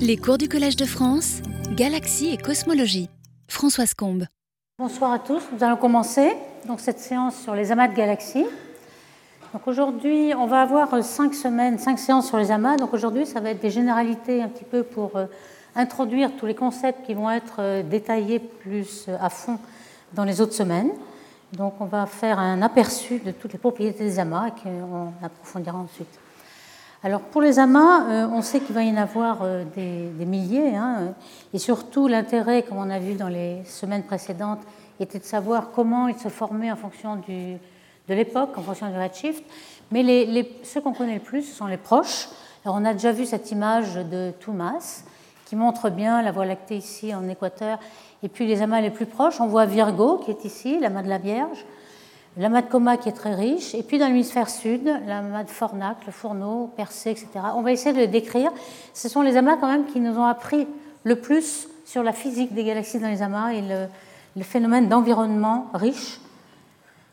Les cours du Collège de France, Galaxie et Cosmologie. Françoise Combe. Bonsoir à tous. Nous allons commencer donc, cette séance sur les amas de galaxies. Donc aujourd'hui, on va avoir cinq semaines, cinq séances sur les amas. Donc aujourd'hui, ça va être des généralités un petit peu pour euh, introduire tous les concepts qui vont être euh, détaillés plus euh, à fond dans les autres semaines. Donc on va faire un aperçu de toutes les propriétés des amas et qu'on approfondira ensuite. Alors pour les amas, euh, on sait qu'il va y en avoir euh, des, milliers, hein, et surtout l'intérêt, comme on a vu dans les semaines précédentes, était de savoir comment ils se formaient en fonction de l'époque, en fonction du redshift. Mais ceux qu'on connaît le plus, ce sont les proches. Alors on a déjà vu cette image de Toumas qui montre bien la Voie lactée ici en équateur, et puis les amas les plus proches, on voit Virgo qui est ici, l'amas de la Vierge, l'amas de Coma qui est très riche, et puis dans l'hémisphère sud, l'amas de Fornac, le fourneau, Persée, etc. On va essayer de les décrire. Ce sont les amas quand même qui nous ont appris le plus sur la physique des galaxies dans les amas et le, phénomène d'environnement riche.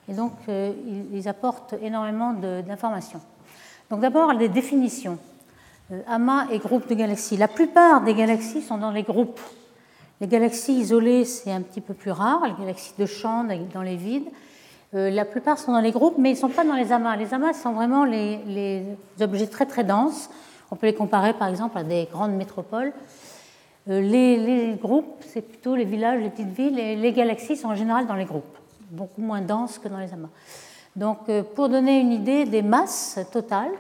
Et donc, euh, ils, apportent énormément d'informations. Donc d'abord, les définitions. Euh, amas et groupes de galaxies. La plupart des galaxies sont dans les groupes. Les galaxies isolées, c'est un petit peu plus rare, les galaxies de champ dans les vides. Euh, la plupart sont dans les groupes, mais ils ne sont pas dans les amas. Les amas sont vraiment les, objets très très denses. On peut les comparer par exemple à des grandes métropoles. Euh, les, groupes, c'est plutôt les villages, les petites villes, et les galaxies sont en général dans les groupes, beaucoup moins denses que dans les amas. Donc, euh, pour donner une idée des masses totales,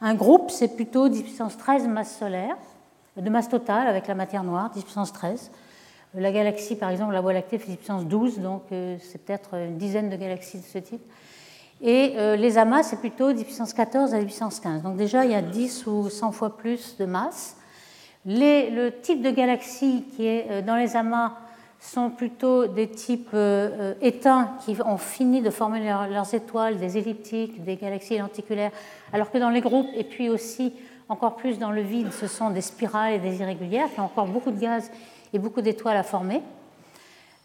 un groupe, c'est plutôt 10 puissance 13 masses solaires, de masse totale avec la matière noire, 10 puissance 13. La galaxie, par exemple, la Voie lactée fait 10 puissance 12, donc euh, c'est peut-être une dizaine de galaxies de ce type. Et euh, les amas, c'est plutôt 10 puissance 14 à 10 puissance 15. Donc déjà, il y a 10 ou 100 fois plus de masse. le type de galaxie qui est euh, dans les amas sont plutôt des types éteints qui ont fini de former leurs étoiles, des elliptiques, des galaxies lenticulaires, alors que dans les groupes, et puis aussi encore plus dans le vide, ce sont des spirales et des irrégulières qui ont encore beaucoup de gaz et beaucoup d'étoiles à former.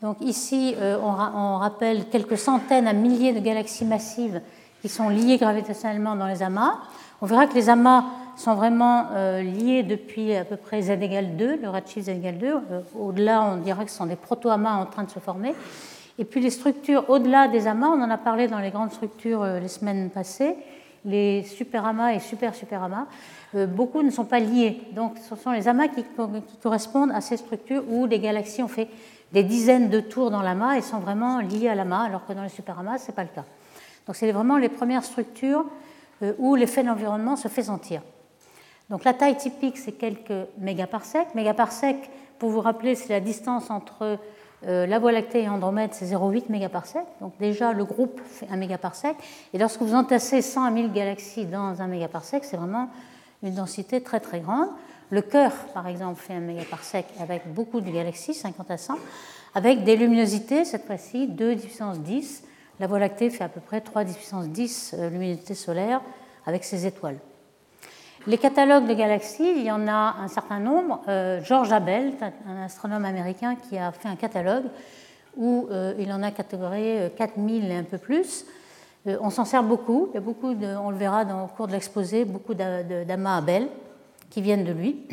Donc ici, euh, on, rappelle quelques centaines à milliers de galaxies massives qui sont liées gravitationnellement dans les amas. On verra que les amas sont vraiment euh, liés depuis à peu près z égale 2, le redshift z égale 2. Euh, au-delà, on dirait que ce sont des proto-amas en train de se former. Et puis les structures au-delà des amas, on en a parlé dans les grandes structures les semaines passées, les superamas et super-superamas, euh, beaucoup ne sont pas liés. Donc ce sont les amas qui, correspondent à ces structures où les galaxies ont fait des dizaines de tours dans l'amas et sont vraiment liées à l'amas, alors que dans les superamas, ce n'est pas le cas. Donc c'est vraiment les premières structures euh, où l'effet d'environnement se fait sentir. Donc la taille typique, c'est quelques mégaparsecs. Mégaparsec, pour vous rappeler, c'est la distance entre la Voie lactée et Andromède, c'est 0,8 mégaparsec. Donc déjà, le groupe fait 1 mégaparsec. Et lorsque vous entassez 100 à 1000 galaxies dans un mégaparsec, c'est vraiment une densité très très grande. Le cœur, par exemple, fait 1 mégaparsec avec beaucoup de galaxies, 50 à 100, avec des luminosités, cette fois-ci, 2 puissance 10. La Voie lactée fait à peu près 3 puissance 10 euh, luminosités solaires avec ses étoiles. Les catalogues de galaxies, il y en a un certain nombre. Euh, George Abel, un astronome américain qui a fait un catalogue où euh, il en a catégorié 4000 et un peu plus. Euh, on s'en sert beaucoup. Il y a beaucoup, on le verra dans, au cours de l'exposé, beaucoup d'amas Abel qui viennent de lui.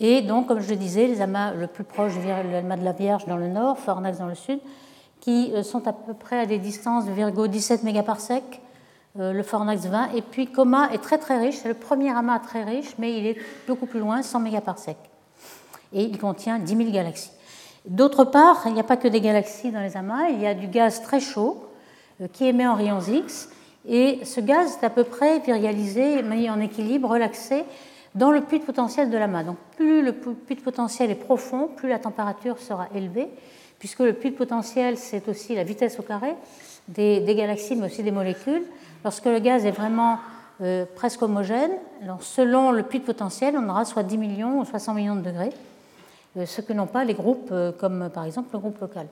Et donc, comme je le disais, les amas le plus proche, l'amas de la Vierge dans le nord, Fornax dans le sud, qui sont à peu près à des distances de Virgo 17 mégaparsecs euh, le Fornax 20. Et puis Coma est très très riche, c'est le premier amas très riche, mais il est beaucoup plus loin, 100 mégaparsecs. Et il contient 10 000 galaxies. D'autre part, il n'y a pas que des galaxies dans les amas, il y a du gaz très chaud euh, qui émet en rayons X. Et ce gaz est à peu près virialisé, mis en équilibre, relaxé dans le puits de potentiel de l'amas. Donc plus le puits de potentiel est profond, plus la température sera élevée, puisque le puits de potentiel, c'est aussi la vitesse au carré des, galaxies, mais aussi des molécules. Lorsque le gaz est vraiment euh, presque homogène, selon le puits de potentiel, on aura soit 10 millions ou 60 millions de degrés, euh, ce que n'ont pas les groupes euh, comme par exemple le groupe local.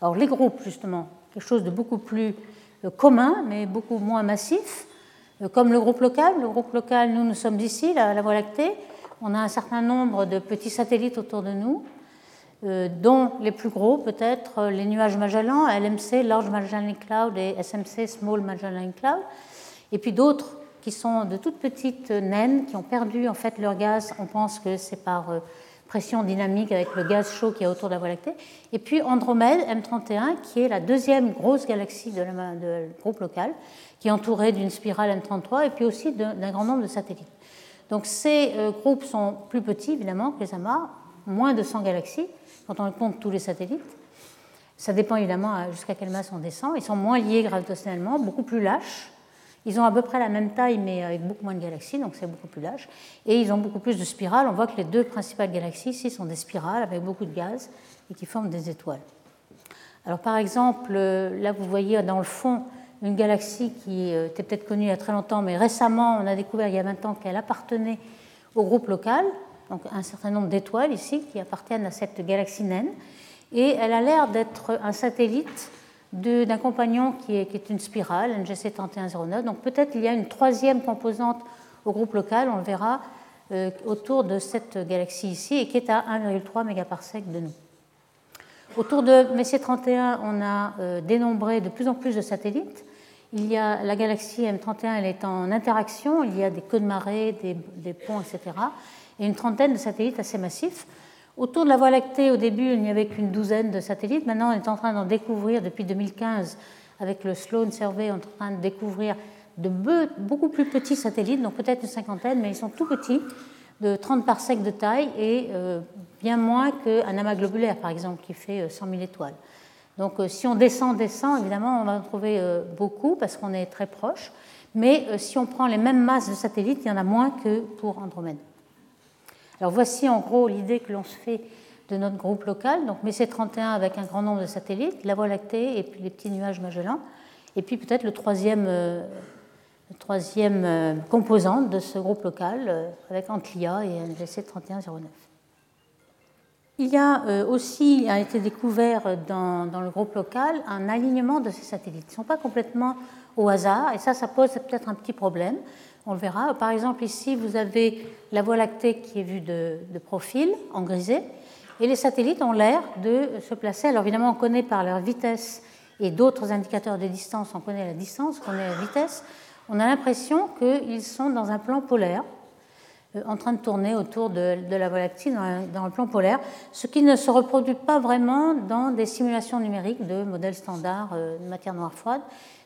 Alors les groupes, justement, quelque chose de beaucoup plus commun, mais beaucoup moins massif, comme le groupe local. Le groupe local, nous, nous sommes ici, la, la Voie lactée. On a un certain nombre de petits satellites autour de nous, dont les plus gros peut-être les nuages Magellan, LMC, Large Magellan Cloud et SMC, Small Magellan Cloud, et puis d'autres qui sont de toutes petites naines qui ont perdu en fait leur gaz. On pense que c'est par euh, pression dynamique avec le gaz chaud qui est autour de la Voie lactée. Et puis Andromède M31, qui est la deuxième grosse galaxie de de groupe local, qui est entourée d'une spirale M33 et puis aussi d'un grand nombre de satellites. Donc ces euh, groupes sont plus petits évidemment que les amas, moins de 100 galaxies quand on compte tous les satellites. Ça dépend évidemment jusqu'à quelle masse on descend. Ils sont moins liés gravitationnellement, beaucoup plus lâches. Ils ont à peu près la même taille, mais avec beaucoup moins de galaxies, donc c'est beaucoup plus lâche. Et ils ont beaucoup plus de spirales. On voit que les deux principales galaxies ici sont des spirales avec beaucoup de gaz et qui forment des étoiles. Alors par exemple, euh, là vous voyez dans le fond une galaxie qui euh, était peut-être connue il y a très longtemps, mais récemment on a découvert il y a 20 ans qu'elle appartenait au groupe local, donc un certain nombre d'étoiles ici qui appartiennent à cette galaxie naine. Et elle a l'air d'être un satellite d'un compagnon qui est, une spirale, NGC 3109. Donc peut-être il y a une troisième composante au groupe local, on le verra, euh, autour de cette galaxie ici, et qui est à 1,3 mégaparsec de nous. Autour de Messier 31, on a euh, dénombré de plus en plus de satellites. Il y a la galaxie M31, elle est en interaction, il y a des queues de marée, des ponts, etc. Et une trentaine de satellites assez massifs. Autour de la Voie lactée, au début, il n'y avait qu'une douzaine de satellites. Maintenant, on est en train d'en découvrir depuis 2015 avec le Sloan Survey, on est en train de découvrir de beaucoup plus petits satellites, donc peut-être une cinquantaine, mais ils sont tout petits, de 30 parsecs de taille et euh, bien moins qu'un amas globulaire, par exemple, qui fait 100 euh, 000 étoiles. Donc euh, si on descend, descend, évidemment, on va en trouver beaucoup parce qu'on est très proche. Mais si on prend les mêmes masses de satellites, il y en a moins que pour Andromède. Alors voici en gros l'idée que l'on se fait de notre groupe local, donc Messier 31 avec un grand nombre de satellites, la Voie lactée et puis les petits nuages Magellan, et puis peut-être le troisième, euh, euh, composante de ce groupe local euh, avec Antlia et NGC 3109. Il y a aussi a été découvert dans, dans, le groupe local un alignement de ces satellites. Ils ne sont pas complètement au hasard, et ça, ça pose peut-être un petit problème on le verra. Par exemple, ici, vous avez la Voie lactée qui est vue de, profil, en grisé, et les satellites ont l'air de se placer. Alors évidemment, on connaît par leur vitesse et d'autres indicateurs de distance, on connaît la distance, on connaît la vitesse. On a l'impression qu'ils sont dans un plan polaire, euh, en train de tourner autour de, la Voie lactée dans, le plan polaire, ce qui ne se reproduit pas vraiment dans des simulations numériques de modèles standards euh, de matière noire froide.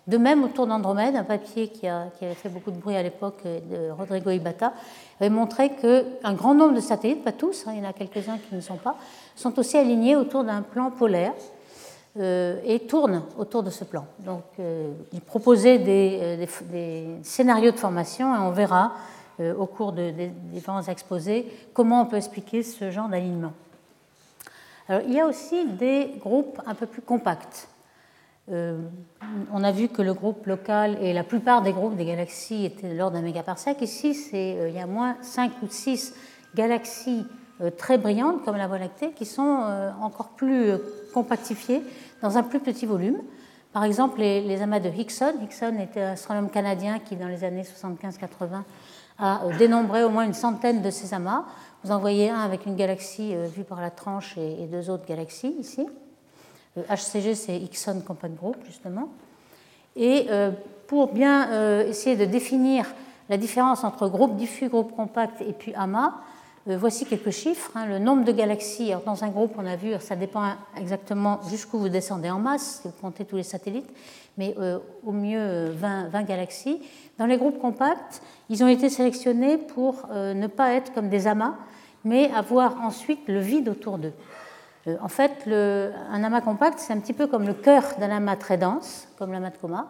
De même, autour d'Andromède, un papier qui, avait fait beaucoup de bruit à l'époque de Rodrigo Ibata avait montré qu'un grand nombre de satellites, pas tous, hein, il y en a quelques-uns qui ne sont pas, sont aussi alignés autour d'un plan polaire euh, et tournent autour de ce plan. Donc, euh, il proposait euh, des, scénarios de formation et on verra au cours de, des différents exposés comment on peut expliquer ce genre d'alignement. Alors, il y a aussi des groupes un peu plus compacts. Euh, on a vu que le groupe local et la plupart des groupes des galaxies étaient de l'ordre d'un mégaparsec. Ici, euh, il y a moins 5 ou 6 galaxies euh, très brillantes, comme la Voie lactée, qui sont encore plus compactifiées dans un plus petit volume. Par exemple, les, amas de Hickson. Hickson était un astronome canadien qui, dans les années 75-80, a dénombré au moins une centaine de ces amas. Vous en voyez un avec une galaxie vue par la tranche et deux autres galaxies ici. HCG, c'est Hickson Compact Group, justement. Et euh, pour bien euh, essayer de définir la différence entre groupe diffus, groupe compact et puis amas, euh, voici quelques chiffres. Hein. Le nombre de galaxies, dans un groupe, on a vu, ça dépend exactement jusqu'où vous descendez en masse, si vous comptez tous les satellites, mais au mieux 20, 20, galaxies. Dans les groupes compacts, ils ont été sélectionnés pour ne pas être comme des amas, mais avoir ensuite le vide autour d'eux. Euh, en fait, un amas compact, c'est un petit peu comme le cœur d'un amas très dense, comme l'amas de coma,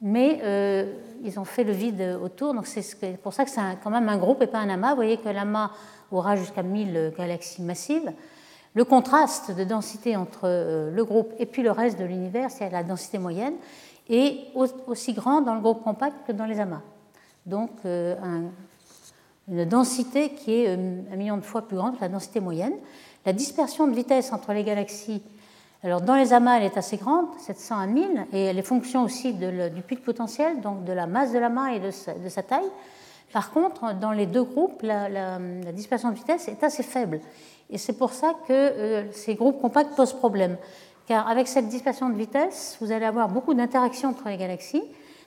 mais euh, ils ont fait le vide autour, donc c'est pour ça que c'est quand même un groupe et pas un amas. Vous voyez que l'amas aura jusqu'à 1000 galaxies massives. Le contraste de densité entre euh, le groupe et puis le reste de l'univers, c'est la densité moyenne, est aussi grand dans le groupe compact que dans les amas. Donc une densité qui est un million de fois plus grande que la densité moyenne. La dispersion de vitesse entre les galaxies, alors dans les amas, elle est assez grande, 700 à 1000, et elle est fonction aussi du pic potentiel, donc de la masse de l'amas et de sa, taille. Par contre, dans les deux groupes, la, dispersion de vitesse est assez faible. Et c'est pour ça que euh, ces groupes compacts posent problème. Car avec cette dispersion de vitesse, vous allez avoir beaucoup d'interactions entre les galaxies.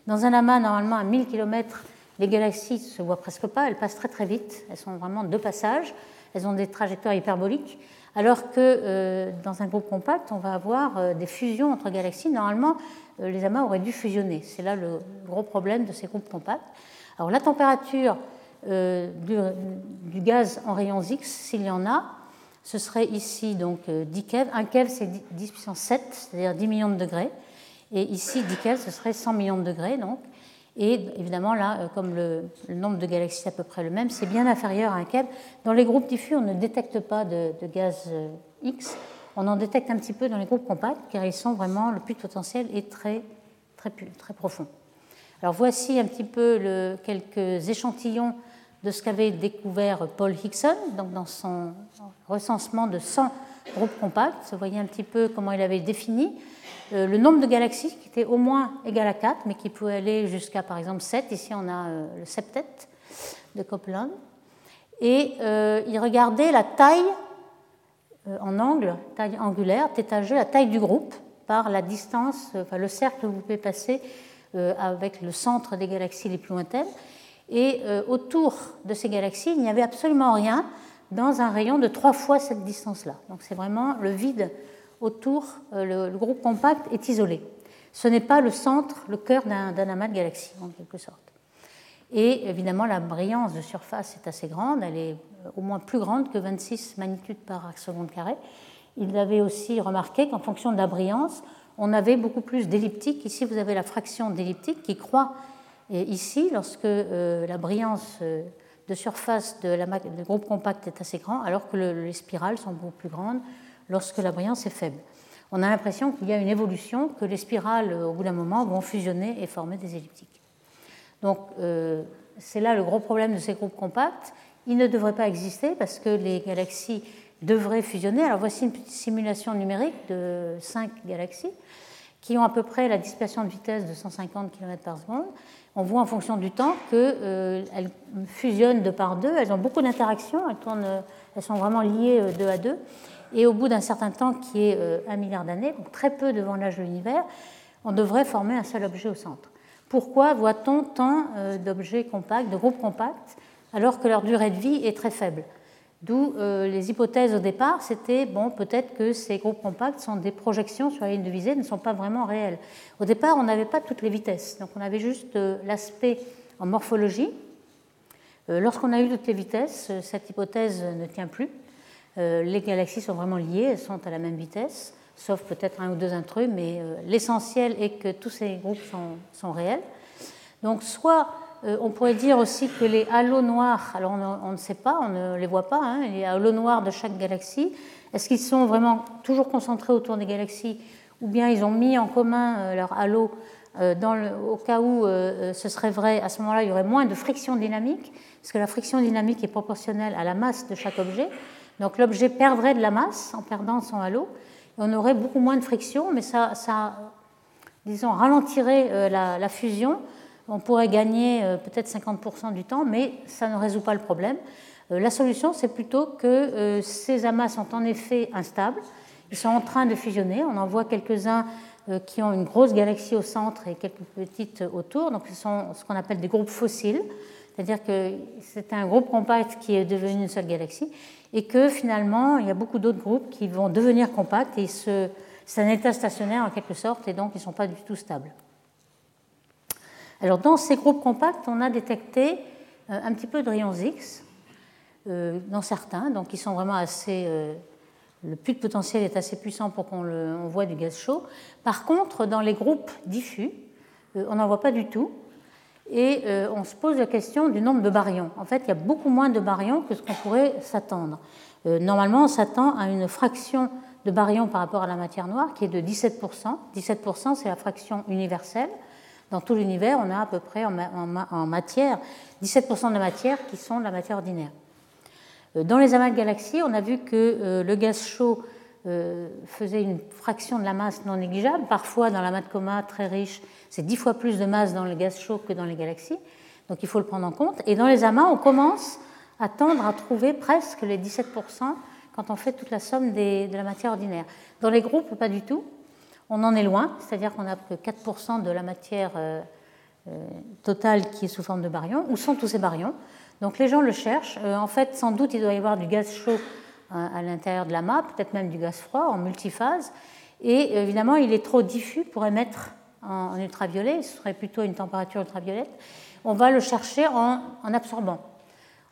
Dans un amas, normalement, à 1000 km, Les galaxies ne se voient presque pas, elles passent très très vite, elles sont vraiment deux passages, elles ont des trajectoires hyperboliques, alors que euh, dans un groupe compact, on va avoir euh, des fusions entre galaxies. Normalement, euh, les amas auraient dû fusionner. C'est là le gros problème de ces groupes compacts. Alors la température du, gaz en rayons X, s'il y en a, ce serait ici donc 10 keV. Un keV, c'est 10 puissance 7, c'est-à-dire 10 millions de degrés. Et ici, 10 keV, ce serait 100 millions de degrés. Donc. Et évidemment, là, euh, comme le, nombre de galaxies est à peu près le même, c'est bien inférieur à un keV. Dans les groupes diffus, on ne détecte pas de, gaz euh, X. On en détecte un petit peu dans les groupes compacts, car ils sont vraiment, le puits de potentiel est très, très, profond. Alors voici un petit peu quelques échantillons de ce qu'avait découvert Paul Hickson donc dans son recensement de 100 groupes compacts. Vous voyez un petit peu comment il avait défini. Euh, le nombre de galaxies qui était au moins égal à 4, mais qui pouvait aller jusqu'à par exemple 7. Ici, on a euh, le septet de Copeland. Et euh, il regardait la taille en angle, taille angulaire, θg, la taille du groupe par la distance, enfin le cercle que vous pouvez passer avec le centre des galaxies les plus lointaines. Et autour de ces galaxies, il n'y avait absolument rien dans un rayon de trois fois cette distance-là. Donc c'est vraiment le vide autour, euh, le, groupe compact est isolé. Ce n'est pas le centre, le cœur d'un amas de galaxies, en quelque sorte. Et évidemment, la brillance de surface est assez grande, elle est euh, au moins plus grande que 26 magnitudes par seconde carré. Il avait aussi remarqué qu'en fonction de la brillance, on avait beaucoup plus d'elliptiques. Ici, vous avez la fraction d'elliptique qui croît ici lorsque euh, la brillance de surface du groupe compact est assez grand, alors que les spirales sont beaucoup plus grandes lorsque la brillance est faible. On a l'impression qu'il y a une évolution, que les spirales, au bout d'un moment, vont fusionner et former des elliptiques. Donc, euh, c'est là le gros problème de ces groupes compacts. Ils ne devraient pas exister parce que les galaxies devraient fusionner. Alors, voici une petite simulation numérique de 5 galaxies qui ont à peu près la dispersion de vitesse de 150 km par seconde. On voit en fonction du temps qu'elles euh, fusionnent deux par deux. Elles ont beaucoup d'interactions. Elles, sont vraiment liées euh, deux à deux et au bout d'un certain temps, qui est euh, un milliard d'années, donc très peu devant l'âge de l'univers, on devrait former un seul objet au centre. Pourquoi voit-on tant euh, d'objets compacts, de groupes compacts, alors que leur durée de vie est très faible? D'où euh, les hypothèses au départ, c'était bon, peut-être que ces groupes compacts sont des projections sur la ligne de visée, ne sont pas vraiment réelles. Au départ, on n'avait pas toutes les vitesses, donc on avait juste l'aspect en morphologie. Lorsqu'on a eu toutes les vitesses, cette hypothèse ne tient plus. Euh, les galaxies sont vraiment liées, elles sont à la même vitesse, sauf peut-être un ou deux intrus, mais euh, l'essentiel est que tous ces groupes sont, réels. Donc soit euh, on pourrait dire aussi que les halos noirs, alors on, ne sait pas, on ne les voit pas, hein, les halos noirs de chaque galaxie, est-ce qu'ils sont vraiment toujours concentrés autour des galaxies ou bien ils ont mis en commun leur halo au cas où ce serait vrai, à ce moment-là, il y aurait moins de friction dynamique, parce que la friction dynamique est proportionnelle à la masse de chaque objet. Donc l'objet perdrait de la masse en perdant son halo. Et on aurait beaucoup moins de friction, mais ça, disons, ralentirait euh, la, fusion. On pourrait gagner euh, peut-être 50% du temps, mais ça ne résout pas le problème. Euh, la solution, c'est plutôt que ces amas sont en effet instables. Ils sont en train de fusionner. On en voit quelques-uns qui ont une grosse galaxie au centre et quelques petites autour. Donc ce sont ce qu'on appelle des groupes fossiles. C'est-à-dire que c'est un groupe compact qui est devenu une seule galaxie et que finalement, il y a beaucoup d'autres groupes qui vont devenir compacts et c'est un état stationnaire en quelque sorte et donc ils ne sont pas du tout stables. Alors dans ces groupes compacts, on a détecté euh, un petit peu de rayons X euh, dans certains, donc ils sont vraiment assez... Euh, le puits de potentiel est assez puissant pour qu'on voit du gaz chaud. Par contre, dans les groupes diffus, on n'en voit pas du tout et euh, on se pose la question du nombre de baryons. En fait, il y a beaucoup moins de baryons que ce qu'on pourrait s'attendre. Euh, normalement, on s'attend à une fraction de baryons par rapport à la matière noire qui est de 17%. 17%, c'est la fraction universelle. Dans tout l'univers, on a à peu près en, matière 17% de matière qui sont de la matière ordinaire. Euh, dans les amas de galaxies, on a vu que le gaz chaud faisait une fraction de la masse non négligeable. Parfois, dans la de coma très riche, c'est dix fois plus de masse dans le gaz chaud que dans les galaxies. Donc il faut le prendre en compte. Et dans les amas, on commence à tendre à trouver presque les 17% quand on fait toute la somme de la matière ordinaire. Dans les groupes, pas du tout. On en est loin, c'est-à-dire qu'on n'a que 4% de la matière euh, total qui est sous forme de baryons. Où sont tous ces baryons Donc les gens le cherchent. en fait, sans doute, il doit y avoir du gaz chaud à l'intérieur de l'amas, peut-être même du gaz froid en multiphase. Et évidemment, il est trop diffus pour émettre en, ultraviolet, ce serait plutôt une température ultraviolette. On va le chercher en, absorbant.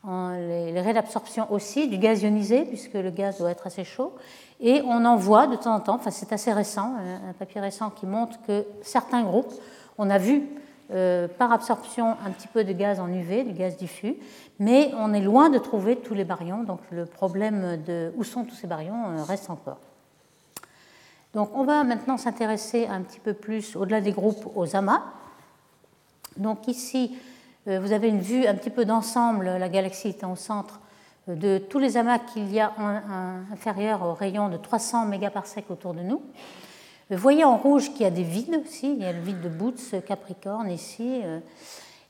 En les, raies d'absorption aussi, du gaz ionisé, puisque le gaz doit être assez chaud. Et on en voit de temps en temps, enfin c'est assez récent, un papier récent qui montre que certains groupes, on a vu euh, par absorption un petit peu de gaz en UV, du gaz diffus, mais on est loin de trouver tous les baryons, donc le problème de où sont tous ces baryons euh, reste encore. Donc on va maintenant s'intéresser un petit peu plus, au-delà des groupes, aux amas. Donc ici, euh, vous avez une vue un petit peu d'ensemble, la galaxie est au centre de tous les amas qu'il y a inférieurs au rayon de 300 mégaparsecs autour de nous. Vous voyez en rouge qu'il y a des vides aussi, il y a le vide de Boots, Capricorne ici, euh,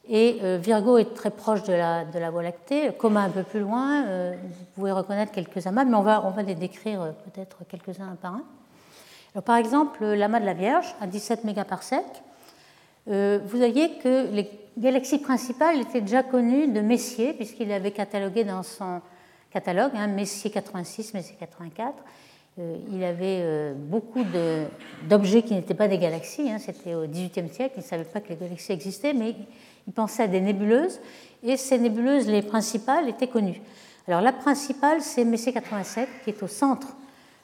et Virgo est très proche de la, Voie lactée, Coma un peu plus loin, vous pouvez reconnaître quelques amas, mais on va, les décrire peut-être quelques-uns un par un par exemple, l'amas de la Vierge à 17 mégaparsecs, euh, vous voyez que les galaxies principales étaient déjà connues de Messier, puisqu'il avait catalogué dans son catalogue, hein, Messier 86, Messier 84. Euh, il avait euh, beaucoup d'objets qui n'étaient pas des galaxies, hein, c'était au XVIIIe siècle, il ne savait pas que les galaxies existaient, mais il pensait à des nébuleuses, et ces nébuleuses, les principales, étaient connues. Alors la principale, c'est Messier 87, qui est au centre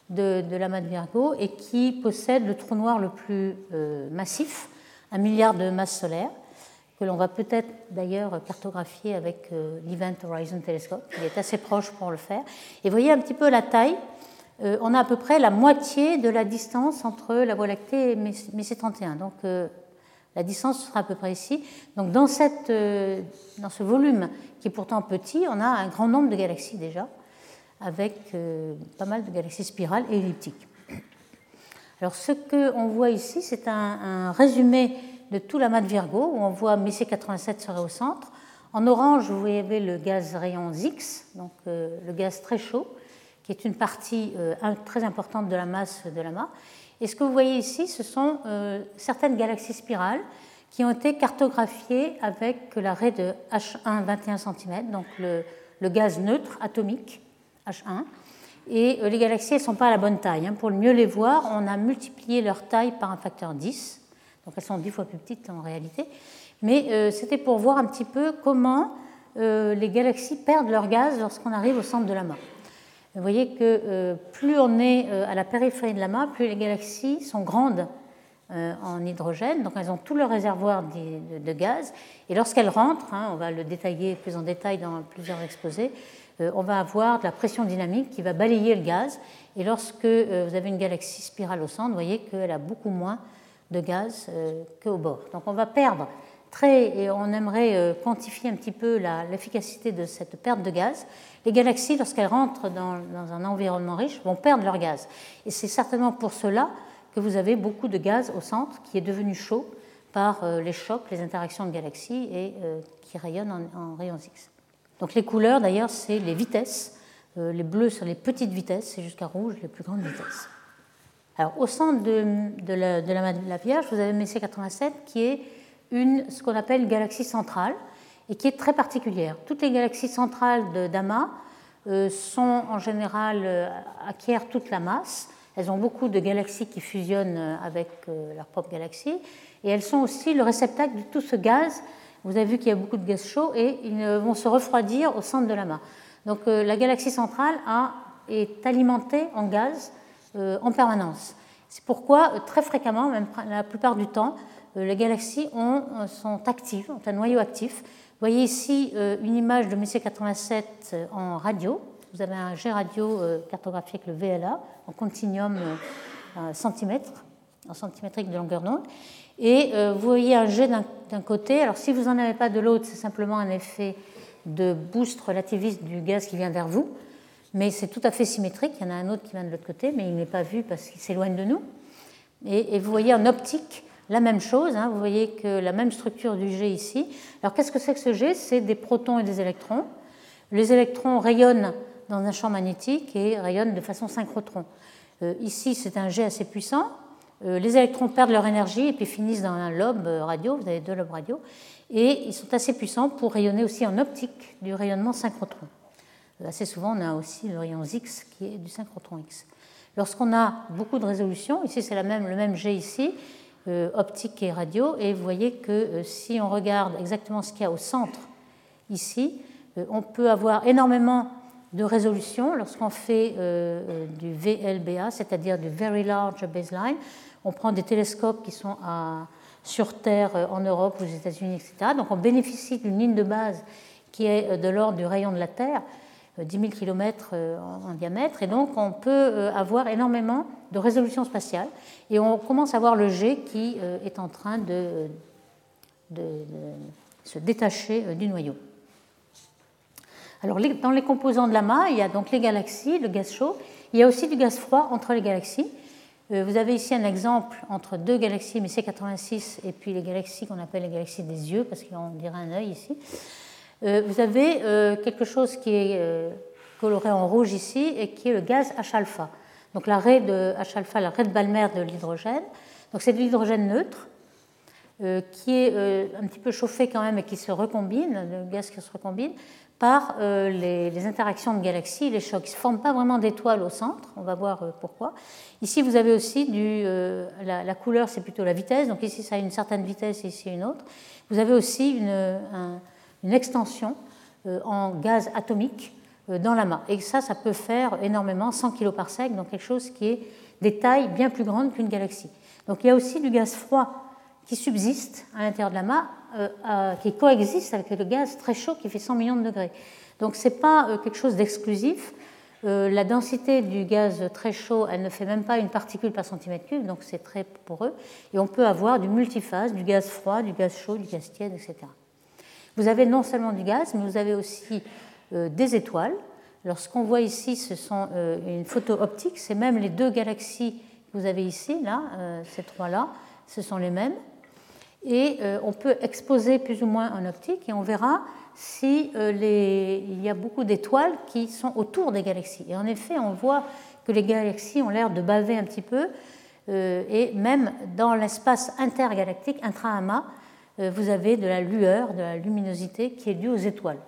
de, de l'amas de Virgo et qui possède le trou noir le plus euh, massif, un milliard de masses solaires, que l'on va peut-être d'ailleurs cartographier avec l'Event Horizon Telescope. Il est assez proche pour le faire. Et voyez un petit peu la taille. Euh, on a à peu près la moitié de la distance entre la Voie lactée et Messier 31. Donc la distance sera à peu près ici. Donc dans, cette, dans ce volume qui est pourtant petit, on a un grand nombre de galaxies déjà avec euh, pas mal de galaxies spirales et elliptiques. Alors ce qu'on voit ici, c'est un, résumé de tout l'amas de Virgo, où on voit Messier 87 serait au centre. En orange, vous voyez le gaz rayon X, donc euh, le gaz très chaud, qui est une partie euh, très importante de la masse de l'amas. Et ce que vous voyez ici, ce sont certaines galaxies spirales qui ont été cartographiées avec la raie de H1 21 cm, donc le gaz neutre atomique H1. Et euh, les galaxies ne sont pas à la bonne taille. Hein. Pour mieux les voir, on a multiplié leur taille par un facteur 10. Donc elles sont 10 fois plus petites en réalité. Mais euh, c'était pour voir un petit peu comment euh, les galaxies perdent leur gaz lorsqu'on arrive au centre de l'amas. Vous voyez que plus on est à la périphérie de l'amas, plus les galaxies sont grandes en hydrogène, donc elles ont tout leur réservoir de, gaz. Et lorsqu'elles rentrent, hein, on va le détailler plus en détail dans plusieurs exposés, euh, on va avoir de la pression dynamique qui va balayer le gaz. Et lorsque euh, vous avez une galaxie spirale au centre, vous voyez qu'elle a beaucoup moins de gaz euh, qu'au bord. Donc on va perdre très, et on aimerait quantifier un petit peu l'efficacité de cette perte de gaz. Les galaxies, lorsqu'elles rentrent dans, un environnement riche, vont perdre leur gaz. Et c'est certainement pour cela que vous avez beaucoup de gaz au centre qui est devenu chaud par les chocs, les interactions de galaxies et qui rayonnent en, rayons X. Donc les couleurs, d'ailleurs, c'est les vitesses. Euh, les bleus sont les petites vitesses, c'est jusqu'à rouge les plus grandes vitesses. Alors, au centre de, la, de, Vierge, vous avez Messier 87 qui est une, ce qu'on appelle galaxie centrale et qui est très particulière. Toutes les galaxies centrales d'Ama euh, sont en général euh, acquièrent toute la masse. Elles ont beaucoup de galaxies qui fusionnent avec leur propre galaxie et elles sont aussi le réceptacle de tout ce gaz vous avez vu qu'il y a beaucoup de gaz chaud et ils vont se refroidir au centre de l'amas. Donc euh, la galaxie centrale est alimentée en gaz euh, en permanence. C'est pourquoi euh, très fréquemment, même la plupart du temps, les galaxies sont actives, ont un noyau actif. Vous voyez ici une image de Messier 87 en radio. Vous avez un jet radio cartographié avec le VLA en continuum centimètre, en centimétrique de longueur d'onde. Et euh, vous voyez un jet d'un côté. Alors si vous n'en avez pas de l'autre, c'est simplement un effet de boost relativiste du gaz qui vient vers vous. Mais c'est tout à fait symétrique. Il y en a un autre qui vient de l'autre côté, mais il n'est pas vu parce qu'il s'éloigne de nous. Et, vous voyez en optique la même chose. Hein. vous voyez que la même structure du jet ici. Alors qu'est-ce que c'est que ce jet C'est des protons et des électrons. Les électrons rayonnent dans un champ magnétique et rayonnent de façon synchrotron. Euh, ici, c'est un jet assez puissant les électrons perdent leur énergie et puis finissent dans un lobe radio, vous avez deux lobes radio, et ils sont assez puissants pour rayonner aussi en optique du rayonnement synchrotron. Assez souvent, on a aussi le rayon X qui est du synchrotron X. Lorsqu'on a beaucoup de résolution, ici c'est même, le même G ici, euh, optique et radio, et vous voyez que euh, si on regarde exactement ce qu'il y a au centre ici, euh, on peut avoir énormément de résolution lorsqu'on fait du VLBA, c'est-à-dire du Very Large Baseline. On prend des télescopes qui sont sur Terre en Europe, aux États-Unis, etc. Donc on bénéficie d'une ligne de base qui est de l'ordre du rayon de la Terre 10 000 km en diamètre, et donc on peut euh, avoir énormément de résolution spatiale, et on commence à voir le G qui euh, est en train de, se détacher euh, du noyau. Alors, dans les composants de l'amas, il y a donc les galaxies, le gaz chaud, il y a aussi du gaz froid entre les galaxies. Vous avez ici un exemple entre deux galaxies, MC86, et puis les galaxies qu'on appelle les galaxies des yeux, parce qu'on dirait un œil ici. Euh, vous avez euh, quelque chose qui est euh, coloré en rouge ici et qui est le gaz H-alpha. Donc l'arrêt de H-alpha, l'arrêt de Balmer de l'hydrogène. Donc c'est de l'hydrogène neutre qui est un petit peu chauffé quand même et qui se recombine, le gaz qui se recombine, par les, interactions de galaxies, les chocs. Il ne se forme pas vraiment d'étoiles au centre, on va voir pourquoi. Ici, vous avez aussi du, la, couleur, c'est plutôt la vitesse, donc ici ça a une certaine vitesse et ici une autre. Vous avez aussi une, un, une extension euh, en gaz atomique euh, dans l'amas. Et ça, ça peut faire énormément, 100 kg par sec, donc quelque chose qui est des tailles bien plus grandes qu'une galaxie. Donc il y a aussi du gaz froid qui subsiste à l'intérieur de l'amas, euh, qui coexiste avec le gaz très chaud qui fait 100 millions de degrés. Donc ce n'est pas quelque chose d'exclusif. la densité du gaz très chaud, elle ne fait même pas une particule par centimètre cube, donc c'est très poreux. Et on peut avoir du multiphase, du gaz froid, du gaz chaud, du gaz tiède, etc. Vous avez non seulement du gaz, mais vous avez aussi euh, des étoiles. Alors ce qu'on voit ici, ce sont euh, une photo optique, c'est même les deux galaxies que vous avez ici, là, euh, ces trois-là, ce sont les mêmes. Et on peut exposer plus ou moins en optique et on verra s'il il y a beaucoup d'étoiles qui sont autour des galaxies. Et en effet, on voit que les galaxies ont l'air de baver un petit peu, et même dans l'espace intergalactique, intra-amas, vous avez de la lueur, de la luminosité qui est due aux étoiles.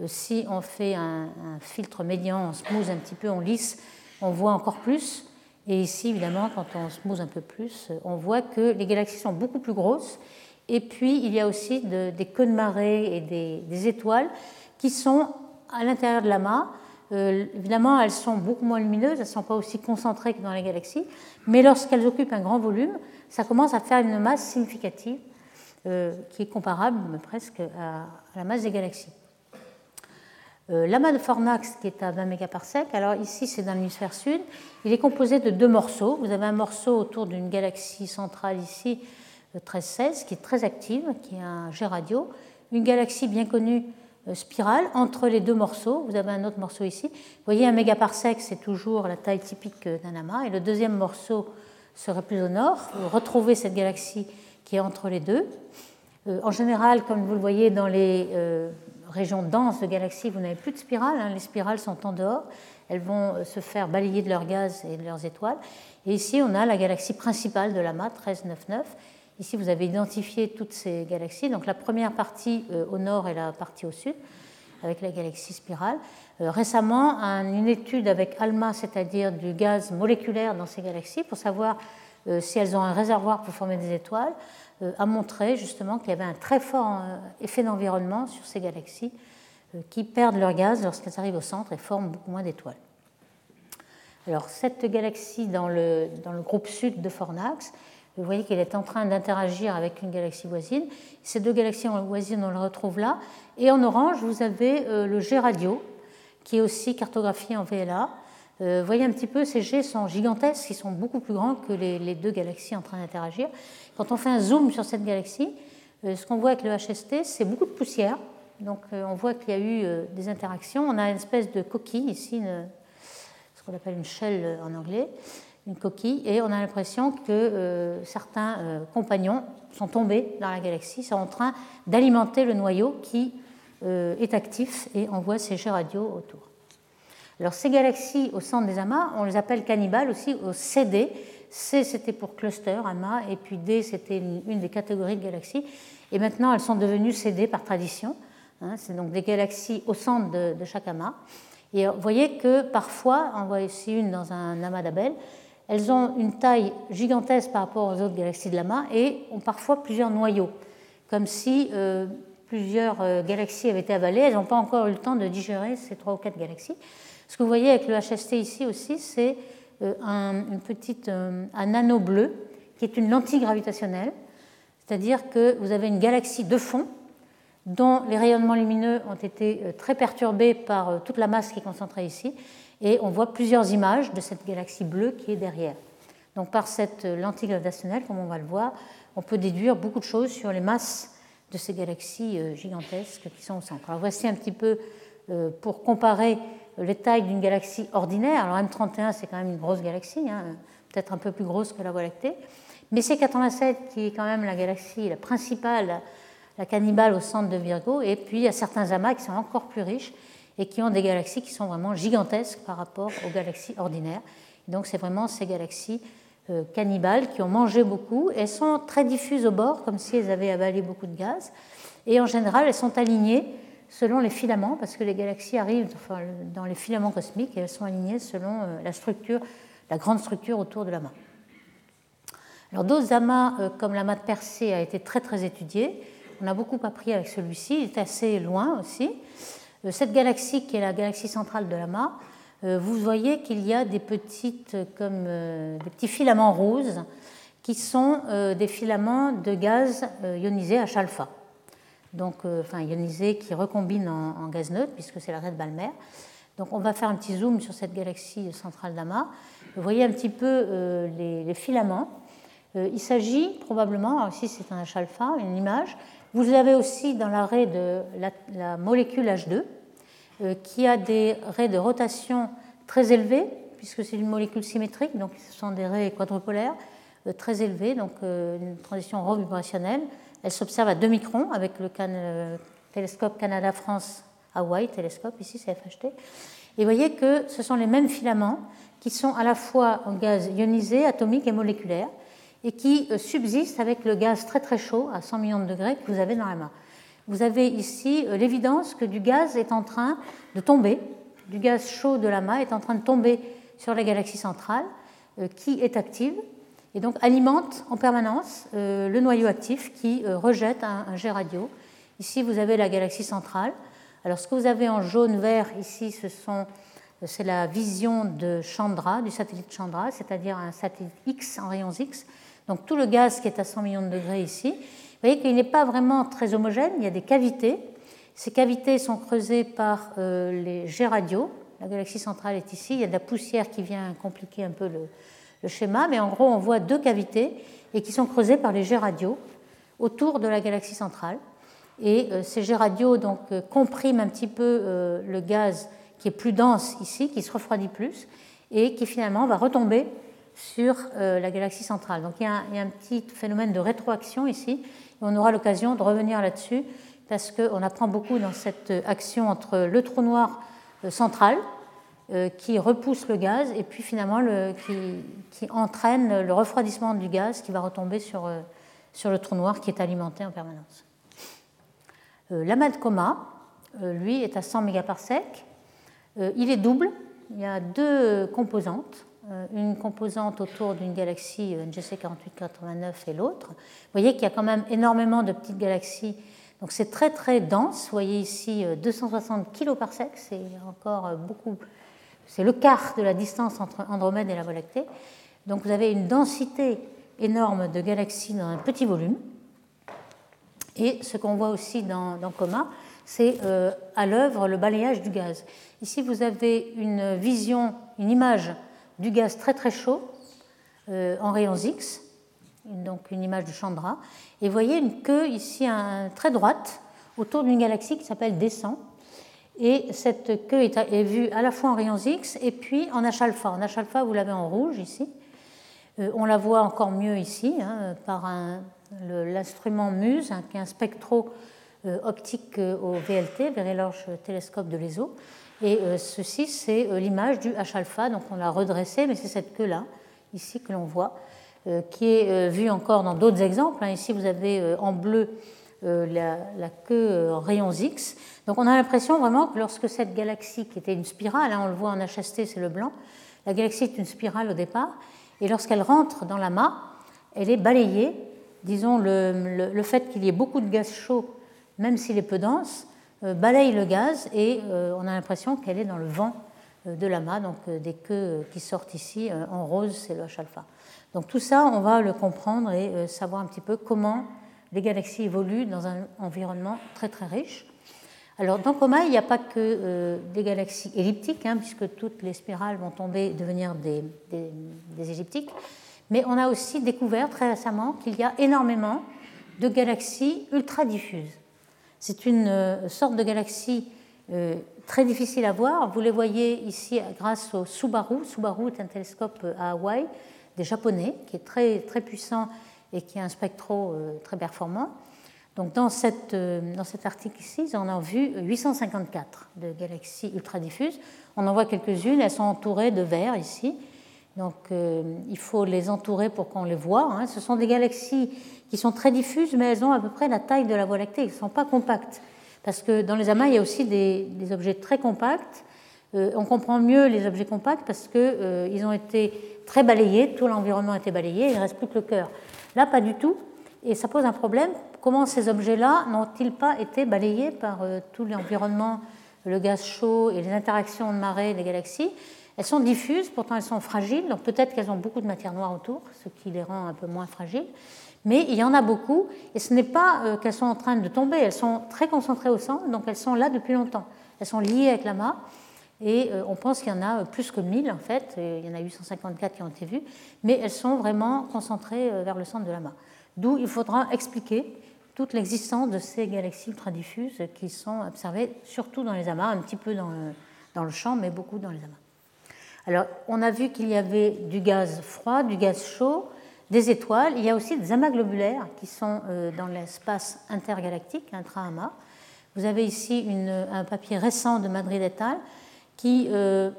Euh, si on fait un, filtre médian, on smooth un petit peu, on lisse, on voit encore plus. Et ici, évidemment, quand on smooth un peu plus, on voit que les galaxies sont beaucoup plus grosses. Et puis, il y a aussi des queues de marée et des, étoiles qui sont à l'intérieur de l'amas. Euh, évidemment, elles sont beaucoup moins lumineuses, elles ne sont pas aussi concentrées que dans les galaxies, mais lorsqu'elles occupent un grand volume, ça commence à faire une masse significative euh, qui est comparable presque à, la masse des galaxies. Euh, L'amas de Fornax, qui est à 20 mégaparsecs, alors ici c'est dans l'hémisphère sud, il est composé de deux morceaux. Vous avez un morceau autour d'une galaxie centrale ici, 1316, euh, qui est très active, qui est un jet radio, une galaxie bien connue spirale entre les deux morceaux. Vous avez un autre morceau ici. Vous voyez, un mégaparsec, c'est toujours la taille typique d'un amas. Et le deuxième morceau serait plus au nord. Vous retrouvez cette galaxie qui est entre les deux. Euh, en général, comme vous le voyez dans les euh, régions denses de galaxies, vous n'avez plus de spirales. Hein. les spirales sont en dehors. Elles vont euh, se faire balayer de leur gaz et de leurs étoiles. Et ici, on a la galaxie principale de l'amas, 1399. Ici, vous avez identifié toutes ces galaxies. Donc la première partie au nord et la partie au sud, avec la galaxie spirale. récemment, une étude avec ALMA, c'est-à-dire du gaz moléculaire dans ces galaxies, pour savoir si elles ont un réservoir pour former des étoiles, euh, a montré justement qu'il y avait un très fort euh, effet d'environnement sur ces galaxies qui perdent leur gaz lorsqu'elles arrivent au centre et forment beaucoup moins d'étoiles. Alors cette galaxie dans le, dans le groupe sud de Fornax, vous voyez qu'elle est en train d'interagir avec une galaxie voisine. Ces deux galaxies voisines, on le retrouve là. Et en orange, vous avez le G radio, qui est aussi cartographié en VLA. Euh, voyez un petit peu, ces jets sont gigantesques, ils sont beaucoup plus grands que les, deux galaxies en train d'interagir. Quand on fait un zoom sur cette galaxie, euh, ce qu'on voit avec le HST, c'est beaucoup de poussière. Donc euh, on voit qu'il y a eu des interactions. On a une espèce de coquille ici, ce qu'on appelle une shell en anglais, une coquille, et on a l'impression que certains compagnons sont tombés dans la galaxie, sont en train d'alimenter le noyau qui est actif et envoie ces jets radio autour. Alors ces galaxies au centre des amas, on les appelle cannibales aussi au CD. C, c'était pour cluster, amas, et puis D, c'était une, des catégories de galaxies. Et maintenant, elles sont devenues CD par tradition. Hein. c'est donc des galaxies au centre de, chaque amas. Et vous voyez que parfois, on voit ici une dans un amas d'Abel, elles ont une taille gigantesque par rapport aux autres galaxies de l'amas et ont parfois plusieurs noyaux, comme si euh, plusieurs euh, galaxies avaient été avalées. Elles n'ont pas encore eu le temps de digérer ces trois ou quatre galaxies. Ce que vous voyez avec le HST ici aussi, c'est euh, un, une petite, un anneau bleu qui est une lentille gravitationnelle, c'est-à-dire que vous avez une galaxie de fond dont les rayonnements lumineux ont été très perturbés par toute la masse qui est concentrée ici, et on voit plusieurs images de cette galaxie bleue qui est derrière. Donc par cette lentille gravitationnelle, comme on va le voir, on peut déduire beaucoup de choses sur les masses de ces galaxies euh, gigantesques qui sont au centre. Alors voici un petit peu euh, pour comparer les tailles d'une galaxie ordinaire. Alors M31, c'est quand même une grosse galaxie, hein, peut-être un peu plus grosse que la Voie lactée. Mais C87, qui est quand même la galaxie la principale, la cannibale au centre de Virgo, et puis il y a certains amas qui sont encore plus riches et qui ont des galaxies qui sont vraiment gigantesques par rapport aux galaxies ordinaires. donc c'est vraiment ces galaxies cannibales qui ont mangé beaucoup. Elles sont très diffuses au bord, comme si elles avaient avalé beaucoup de gaz. Et en général, elles sont alignées selon les filaments, parce que les galaxies arrivent dans les filaments cosmiques et elles sont alignées selon euh, la structure, la grande structure autour de l'amas. Alors d'autres amas, euh, comme l'amas de Persée, a été très très étudié. On a beaucoup appris avec celui-ci. Il est assez loin aussi. Euh, cette galaxie, qui est la galaxie centrale de l'AMA, euh, vous voyez qu'il y a des, petites, comme, euh, des petits filaments roses qui sont des filaments de gaz ionisé H-alpha. Donc, enfin, ionisé qui recombine en, gaz neutre, puisque c'est l'arrêt de Balmer. Donc, on va faire un petit zoom sur cette galaxie centrale d'AMA. Vous voyez un petit peu les, filaments. il s'agit probablement, ici c'est un H-alpha, une image, vous avez aussi dans l'arrêt de la, molécule H2 euh, qui a des raies de rotation très élevés, puisque c'est une molécule symétrique, donc ce sont des raies quadrupolaires euh, très élevées, donc euh, une transition rho vibrationnelle. Elle s'observe à 2 microns avec le télescope Canada-France Hawaii, télescope, ici c'est FHT. Et vous voyez que ce sont les mêmes filaments qui sont à la fois en gaz ionisé, atomique et moléculaire et qui euh, subsiste avec le gaz très très chaud à 100 millions de degrés que vous avez dans la main. Vous avez ici euh, l'évidence que du gaz est en train de tomber, du gaz chaud de l'amas est en train de tomber sur la galaxie centrale euh, qui est active et donc alimente en permanence le noyau actif qui rejette un jet radio. Ici, vous avez la galaxie centrale. Alors, ce que vous avez en jaune-vert ici, ce sont c'est la vision de Chandra, du satellite Chandra, c'est-à-dire un satellite X en rayons X, donc tout le gaz qui est à 100 millions de degrés ici, voyez qu'il n'est pas vraiment très homogène, il y a des cavités. Ces cavités sont creusées par euh, les jets radio. La galaxie centrale est ici, il y a de la poussière qui vient compliquer un peu le, schéma, mais en gros on voit deux cavités et qui sont creusées par les jets radio autour de la galaxie centrale. Et euh, ces jets radio donc, euh, compriment un petit peu le gaz qui est plus dense ici, qui se refroidit plus, et qui finalement va retomber sur la galaxie centrale. Donc il y, a un, petit phénomène de rétroaction ici, on aura l'occasion de revenir là-dessus, parce qu'on apprend beaucoup dans cette action entre le trou noir euh, central, euh, qui repousse le gaz, et puis finalement qui, entraîne le refroidissement du gaz qui va retomber sur, sur le trou noir qui est alimenté en permanence. L'amas de coma, lui, est à 100 mégaparsecs. il est double, il y a deux composantes. Euh, une composante autour d'une galaxie NGC 4889 et l'autre. Vous voyez qu'il y a quand même énormément de petites galaxies. Donc c'est très très dense. Vous voyez ici 260 kg par sec, c'est encore euh, beaucoup. C'est le quart de la distance entre Andromède et la Voie lactée. Donc vous avez une densité énorme de galaxies dans un petit volume. Et ce qu'on voit aussi dans, Coma, c'est euh, à l'œuvre le balayage du gaz. Ici, vous avez une vision, une image du gaz très très chaud euh, en rayons X, donc une image de Chandra. Et vous voyez une queue ici très droite autour d'une galaxie qui s'appelle Descent. Et cette queue est, vue à la fois en rayons X et puis en H-alpha. En H-alpha, vous l'avez en rouge ici. Euh, on la voit encore mieux ici hein, par l'instrument MUSE, hein, qui est un spectro euh, optique au VLT, Very Large Telescope de l'ESO. Et euh, ceci, c'est euh, l'image du H-alpha, donc on l'a redressé, mais c'est cette queue-là, ici que l'on voit, qui est vu encore dans d'autres exemples. Hein. Ici, vous avez en bleu la, queue en rayons X. Donc on a l'impression vraiment que lorsque cette galaxie, qui était une spirale, hein, on le voit en HST, c'est le blanc, la galaxie est une spirale au départ, et lorsqu'elle rentre dans l'amas, elle est balayée. Disons, le, fait qu'il y ait beaucoup de gaz chaud, même s'il est peu dense, euh, balaye le gaz et euh, on a l'impression qu'elle est dans le vent euh, de l'amas, donc des queues qui sortent ici en rose, c'est le H-alpha. Donc tout ça, on va le comprendre et savoir un petit peu comment les galaxies évoluent dans un environnement très très riche. Alors dans Coma, il n'y a pas que des galaxies elliptiques, hein, puisque toutes les spirales vont tomber devenir des, des, elliptiques, mais on a aussi découvert très récemment qu'il y a énormément de galaxies ultra diffuses. C'est une euh, sorte de galaxie euh, très difficile à voir. Vous les voyez ici grâce au Subaru. Subaru est un télescope euh, à Hawaï des Japonais qui est très, très puissant et qui a un spectro très performant. Donc dans, cette, dans cet article ici, on a vu 854 de galaxies ultra diffuses. On en voit quelques-unes, elles sont entourées de vert ici. Donc il faut les entourer pour qu'on les voit. Hein. Ce sont des galaxies qui sont très diffuses, mais elles ont à peu près la taille de la Voie lactée, elles ne sont pas compactes. Parce que dans les amas, il y a aussi des, objets très compacts. Euh, on comprend mieux les objets compacts parce qu'ils euh, ont été très balayés, tout l'environnement a été balayé, il ne reste plus que le cœur. Là, pas du tout. Et ça pose un problème. Comment ces objets-là n'ont-ils pas été balayés par euh, tout l'environnement, le gaz chaud et les interactions de marée des galaxies? Elles sont diffuses, pourtant elles sont fragiles, donc peut-être qu'elles ont beaucoup de matière noire autour, ce qui les rend un peu moins fragiles mais il y en a beaucoup, et ce n'est pas euh, qu'elles sont en train de tomber, elles sont très concentrées au centre, donc elles sont là depuis longtemps. Elles sont liées avec l'amas, et euh, on pense qu'il y en a plus que 1000 en fait, il y en a 854 qui ont été vues, mais elles sont vraiment concentrées euh, vers le centre de l'amas. D'où il faudra expliquer toute l'existence de ces galaxies ultra diffuses qui sont observées surtout dans les amas, un petit peu dans le, dans le champ, mais beaucoup dans les amas. Alors, on a vu qu'il y avait du gaz froid, du gaz chaud, des étoiles. Il y a aussi des amas globulaires qui sont euh, dans l'espace intergalactique, intra-amas. Vous avez ici un papier récent de Madrid et al. qui euh,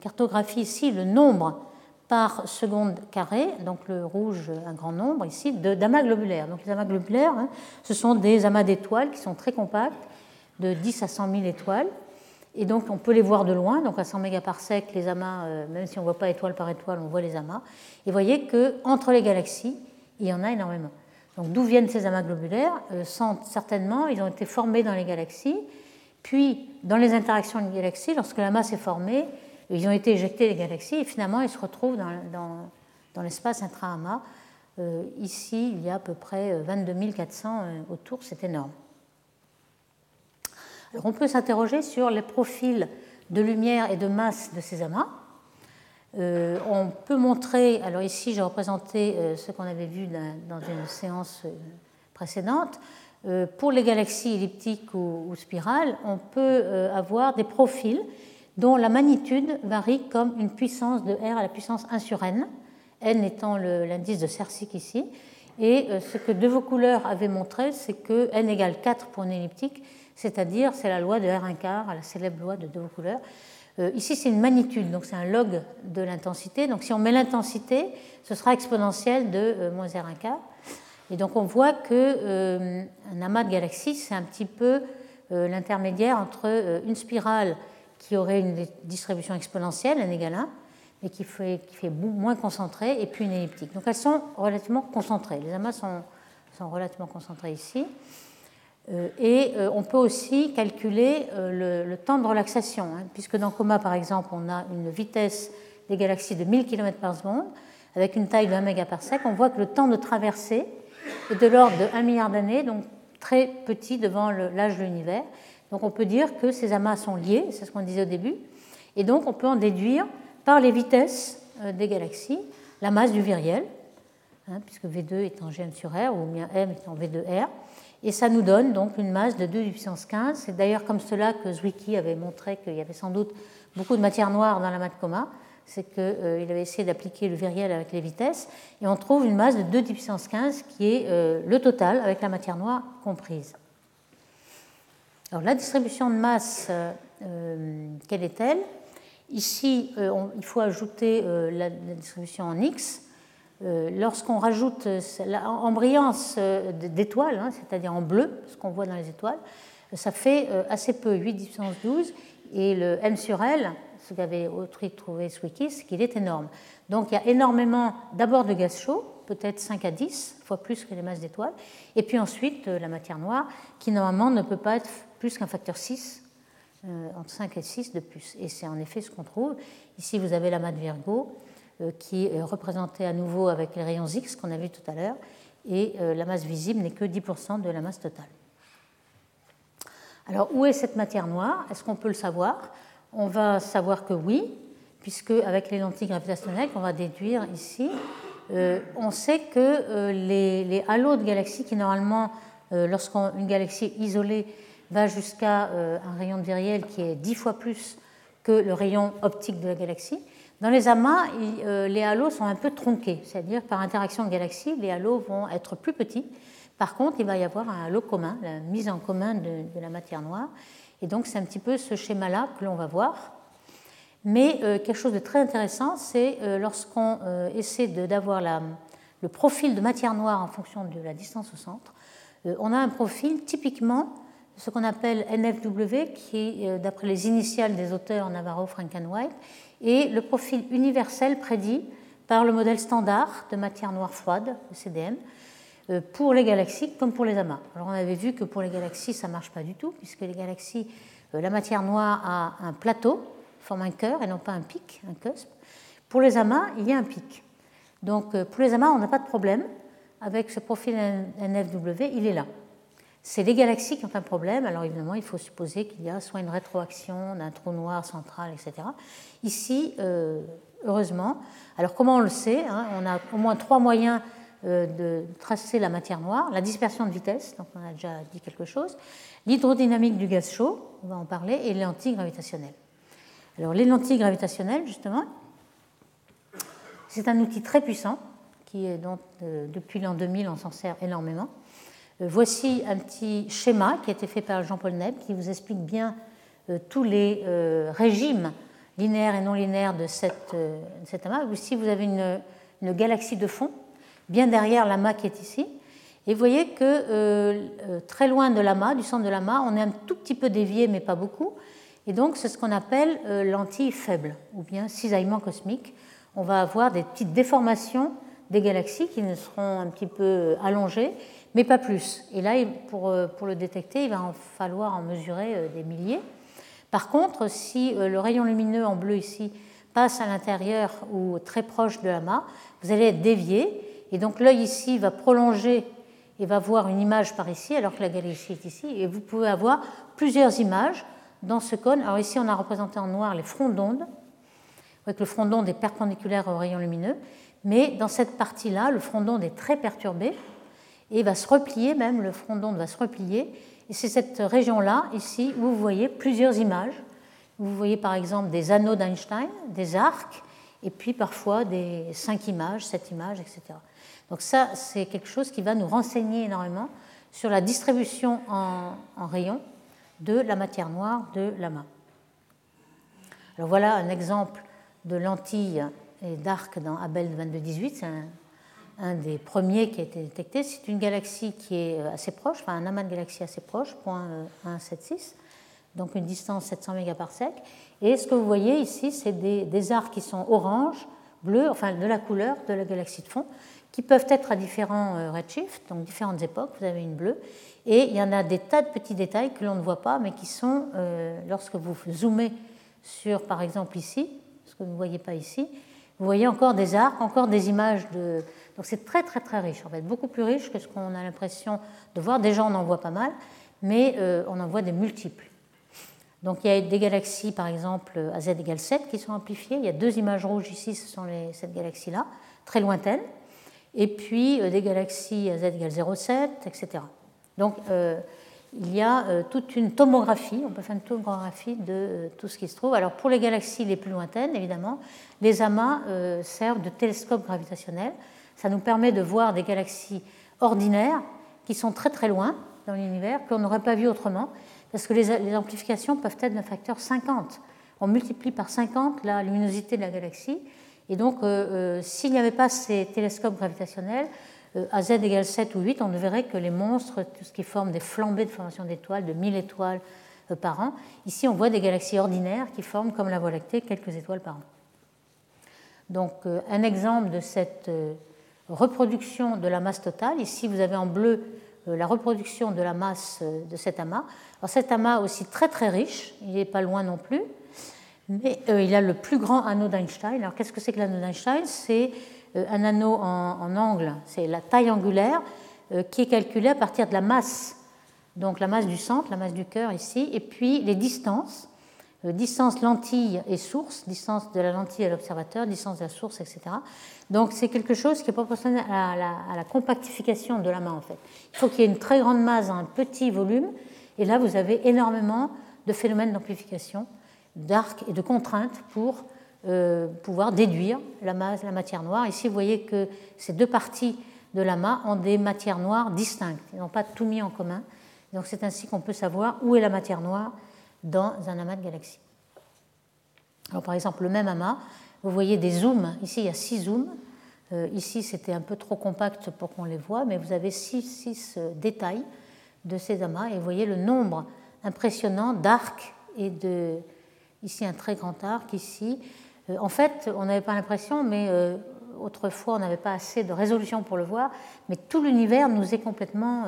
cartographie ici le nombre par seconde carré, donc le rouge, un grand nombre ici, d'amas globulaires. Donc les amas globulaires, hein, ce sont des amas d'étoiles qui sont très compacts, de 10 à 100 000 étoiles. Et donc on peut les voir de loin, donc à 100 mégaparsecs, les amas, euh, même si on ne voit pas étoile par étoile, on voit les amas. Et vous voyez qu'entre les galaxies, il y en a énormément. Donc d'où viennent ces amas globulaires? Euh, Certainement, ils ont été formés dans les galaxies, puis dans les interactions des galaxies, lorsque la masse est formée, ils ont été éjectés des galaxies et finalement ils se retrouvent dans, dans, l'espace intra-amas. Euh, ici, il y a à peu près 22 400 autour, c'est énorme on peut s'interroger sur les profils de lumière et de masse de ces amas. Euh, on peut montrer, alors ici j'ai représenté euh, ce qu'on avait vu dans une séance euh, précédente, pour les galaxies elliptiques ou, spirales, on peut avoir des profils dont la magnitude varie comme une puissance de R à la puissance 1 sur N, N étant l'indice de Cercic ici. Et ce que De couleurs avait montré, c'est que N égale 4 pour une elliptique c'est-à-dire c'est la loi de R1 quart, la célèbre loi de deux couleurs. Euh, ici, c'est une magnitude, donc c'est un log de l'intensité. Donc si on met l'intensité, ce sera exponentiel de euh, moins R1 quart. Et donc on voit qu'un euh, amas de galaxies, c'est un petit peu l'intermédiaire entre une spirale qui aurait une distribution exponentielle, n égale 1, mais qui fait, qui fait moins concentrée, et puis une elliptique. Donc elles sont relativement concentrées. Les amas sont, sont relativement concentrés ici. Euh, et euh, on peut aussi calculer euh, le, temps de relaxation, hein, puisque dans Coma, par exemple, on a une vitesse des galaxies de 1000 km par seconde, avec une taille de 1 mégaparsec. On voit que le temps de traversée est de l'ordre de 1 milliard d'années, donc très petit devant l'âge de l'univers. Donc on peut dire que ces amas sont liés, c'est ce qu'on disait au début, et donc on peut en déduire par les vitesses des galaxies la masse du viriel, hein, puisque V2 est en Gn sur R, ou bien M est en V2R. Et ça nous donne donc une masse de 2 puissance 15. C'est d'ailleurs comme cela que Zwicky avait montré qu'il y avait sans doute beaucoup de matière noire dans la mat coma. C'est qu'il euh, avait essayé d'appliquer le viriel avec les vitesses. Et on trouve une masse de 2 puissance 15 qui est euh, le total avec la matière noire comprise. Alors la distribution de masse, euh, quelle est-elle? Ici, il faut ajouter la, distribution en X. Lorsqu'on rajoute en brillance d'étoiles, hein, c'est-à-dire en bleu, ce qu'on voit dans les étoiles, ça fait assez peu, 8 puissance 12, et le M sur L, ce qu'avait Autry trouvé Wiki, c'est qu'il est énorme. Donc il y a énormément d'abord de gaz chaud, peut-être 5 à 10 fois plus que les masses d'étoiles, et puis ensuite la matière noire, qui normalement ne peut pas être plus qu'un facteur 6, euh, entre 5 et 6 de plus. Et c'est en effet ce qu'on trouve. Ici, vous avez l'amas de Virgo, euh, qui est représenté à nouveau avec les rayons X qu'on a vu tout à l'heure, et euh, la masse visible n'est que 10% de la masse totale. Alors, où est cette matière noire? Est-ce qu'on peut le savoir? On va savoir que oui, puisque avec les lentilles gravitationnelles qu'on va déduire ici, euh, on sait que euh, les, halos de galaxies qui normalement, euh, lorsqu'une galaxie isolée va jusqu'à un rayon de viriel qui est dix fois plus que le rayon optique de la galaxie, dans les amas, les halos sont un peu tronqués, c'est-à-dire par interaction de galaxies, les halos vont être plus petits. Par contre, il va y avoir un halo commun, la mise en commun de, la matière noire. Et donc, c'est un petit peu ce schéma-là que l'on va voir. Mais euh, quelque chose de très intéressant, c'est euh, lorsqu'on euh, essaie d'avoir le profil de matière noire en fonction de la distance au centre, on a un profil typiquement ce qu'on appelle NFW, qui d'après les initiales des auteurs Navarro, Frankenwhite, et le profil universel prédit par le modèle standard de matière noire froide, le CDM, pour les galaxies comme pour les amas. Alors on avait vu que pour les galaxies, ça ne marche pas du tout, puisque les galaxies, la matière noire a un plateau forme un cœur et non pas un pic, un cusp. Pour les amas, il y a un pic. Donc euh, pour les amas, on n'a pas de problème avec ce profil NFW, il est là. C'est les galaxies qui ont un problème, alors évidemment, il faut supposer qu'il y a soit une rétroaction d'un trou noir central, etc. Ici, euh, heureusement, alors comment on le sait hein, On a au moins trois moyens euh, de tracer la matière noire, la dispersion de vitesse, donc on a déjà dit quelque chose, l'hydrodynamique du gaz chaud, on va en parler, et l'antigravitationnel. Alors les lentilles gravitationnelles, justement, c'est un outil très puissant qui est donc euh, depuis l'an 2000 on s'en sert énormément. Euh, voici un petit schéma qui a été fait par Jean-Paul Neb qui vous explique bien euh, tous les régimes linéaires et non linéaires de cet amas. Ici vous avez une, galaxie de fond bien derrière l'amas qui est ici. Et vous voyez que très loin de l'amas, du centre de l'amas, on est un tout petit peu dévié mais pas beaucoup. Et donc, c'est ce qu'on appelle euh, lentille faible, ou bien cisaillement cosmique. On va avoir des petites déformations des galaxies qui seront un petit peu euh, allongées, mais pas plus. Et là, pour, euh, pour le détecter, il va en falloir en mesurer des milliers. Par contre, si le rayon lumineux en bleu ici passe à l'intérieur ou très proche de l'amas, vous allez être dévié, et donc l'œil ici va prolonger et va voir une image par ici, alors que la galaxie est ici, et vous pouvez avoir plusieurs images dans ce cône. Alors ici, on a représenté en noir les fronts d'onde. Vous que le front d'onde est perpendiculaire au rayon lumineux, mais dans cette partie-là, le front d'onde est très perturbé et va se replier, même le front d'onde va se replier. Et c'est cette région-là, ici, où vous voyez plusieurs images. Vous voyez par exemple des anneaux d'Einstein, des arcs, et puis parfois des cinq images, sept images, etc. Donc ça, c'est quelque chose qui va nous renseigner énormément sur la distribution en, rayons de la matière noire de l'amas. Alors voilà un exemple de lentille et d'arc dans Abel 2218. C'est un, des premiers qui a été détecté. C'est une galaxie qui est euh, assez proche, enfin un amas de galaxies assez proche, 0.176, donc une distance 700 mégaparsecs. Et ce que vous voyez ici, c'est des, arcs qui sont orange, bleu, enfin de la couleur de la galaxie de fond, qui peuvent être à différents euh, redshifts, donc différentes époques. Vous avez une bleue et il y en a des tas de petits détails que l'on ne voit pas, mais qui sont, euh, lorsque vous zoomez sur, par exemple, ici, ce que vous ne voyez pas ici, vous voyez encore des arcs, encore des images de. Donc c'est très, très, très riche, en fait, beaucoup plus riche que ce qu'on a l'impression de voir. Déjà, on en voit pas mal, mais euh, on en voit des multiples. Donc il y a des galaxies, par exemple, à z égale 7 qui sont amplifiées. Il y a deux images rouges ici, ce sont les, cette galaxie-là, très lointaines. Et puis euh, des galaxies à z égale 0,7, etc. Donc euh, il y a toute une tomographie, on peut faire une tomographie de tout ce qui se trouve. Alors pour les galaxies les plus lointaines, évidemment, les amas servent de télescope gravitationnel. Ça nous permet de voir des galaxies ordinaires qui sont très très loin dans l'univers, qu'on n'aurait pas vu autrement, parce que les, amplifications peuvent être d'un facteur 50. on multiplie par 50 la luminosité de la galaxie. Et donc, s'il n'y avait pas ces télescopes gravitationnels, à z égale 7 ou 8, on ne verrait que les monstres, tout ce qui forme des flambées de formation d'étoiles, de 1000 étoiles par an. Ici, on voit des galaxies ordinaires qui forment, comme la Voie lactée, quelques étoiles par an. Donc, un exemple de cette reproduction de la masse totale. Ici, vous avez en bleu euh, la reproduction de la masse euh, de cet amas. Alors cet amas aussi très très riche, il n'est pas loin non plus, mais euh, il a le plus grand anneau d'Einstein. Alors qu'est-ce que c'est que l'anneau d'Einstein? C'est un anneau en, angle, c'est la taille angulaire qui est calculée à partir de la masse, donc la masse du centre, la masse du cœur ici, et puis les distances distance lentille et source, distance de la lentille à l'observateur, distance de la source, etc. Donc c'est quelque chose qui est proportionnel à la, compactification de la main en fait. Il faut qu'il y ait une très grande masse dans un petit volume, et là vous avez énormément de phénomènes d'amplification, d'arc et de contraintes pour euh, pouvoir déduire la, masse, la matière noire. Ici vous voyez que ces deux parties de la main ont des matières noires distinctes, ils n'ont pas tout mis en commun. Donc c'est ainsi qu'on peut savoir où est la matière noire dans un amas de galaxies. Alors, par exemple, le même amas, vous voyez des zooms. Ici, il y a six zooms. Euh, ici, c'était un peu trop compact pour qu'on les voit, mais vous avez six, six euh, détails de ces amas et vous voyez le nombre impressionnant d'arcs et de. Ici, un très grand arc, ici. Euh, en fait, on n'avait pas l'impression, mais autrefois, on n'avait pas assez de résolution pour le voir, mais tout l'univers nous est complètement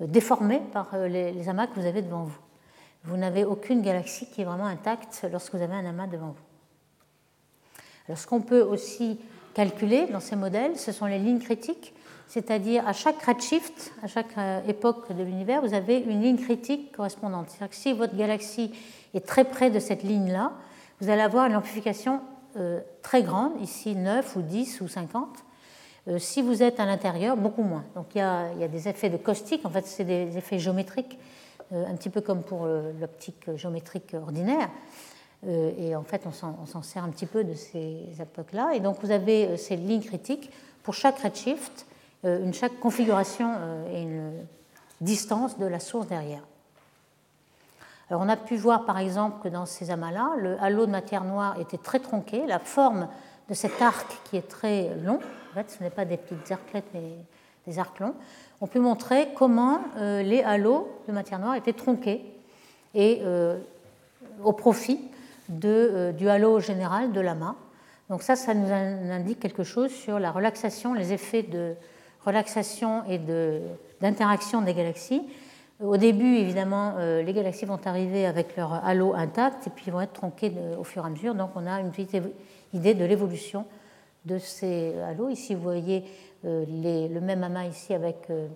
déformé par les amas que vous avez devant vous vous n'avez aucune galaxie qui est vraiment intacte lorsque vous avez un amas devant vous. Alors, ce qu'on peut aussi calculer dans ces modèles, ce sont les lignes critiques, c'est-à-dire à chaque redshift, à chaque euh, époque de l'univers, vous avez une ligne critique correspondante. C'est-à-dire que si votre galaxie est très près de cette ligne-là, vous allez avoir une amplification euh, très grande, ici 9 ou 10 ou 50. Euh, si vous êtes à l'intérieur, beaucoup moins. Donc il y, a, il y a des effets de caustique, en fait c'est des effets géométriques un petit peu comme pour l'optique géométrique ordinaire. Euh, et en fait, on s'en sert un petit peu de ces époques-là. Et donc, vous avez euh, ces lignes critiques pour chaque redshift, une chaque configuration et une distance de la source derrière. Alors, on a pu voir par exemple que dans ces amas-là, le halo de matière noire était très tronqué. La forme de cet arc qui est très long, en fait, ce n'est pas des petites arclettes, mais des arcs longs, on peut montrer comment euh, les halos de matière noire étaient tronqués et euh, au profit euh, du halo général de l'amas. Donc ça, ça nous indique quelque chose sur la relaxation, les effets de relaxation et d'interaction des galaxies. Au début, évidemment, les galaxies vont arriver avec leur halo intact et puis vont être tronquées au fur et à mesure. Donc on a une petite idée de l'évolution de ces halos. Ici, vous voyez euh, le même amas ici avec euh,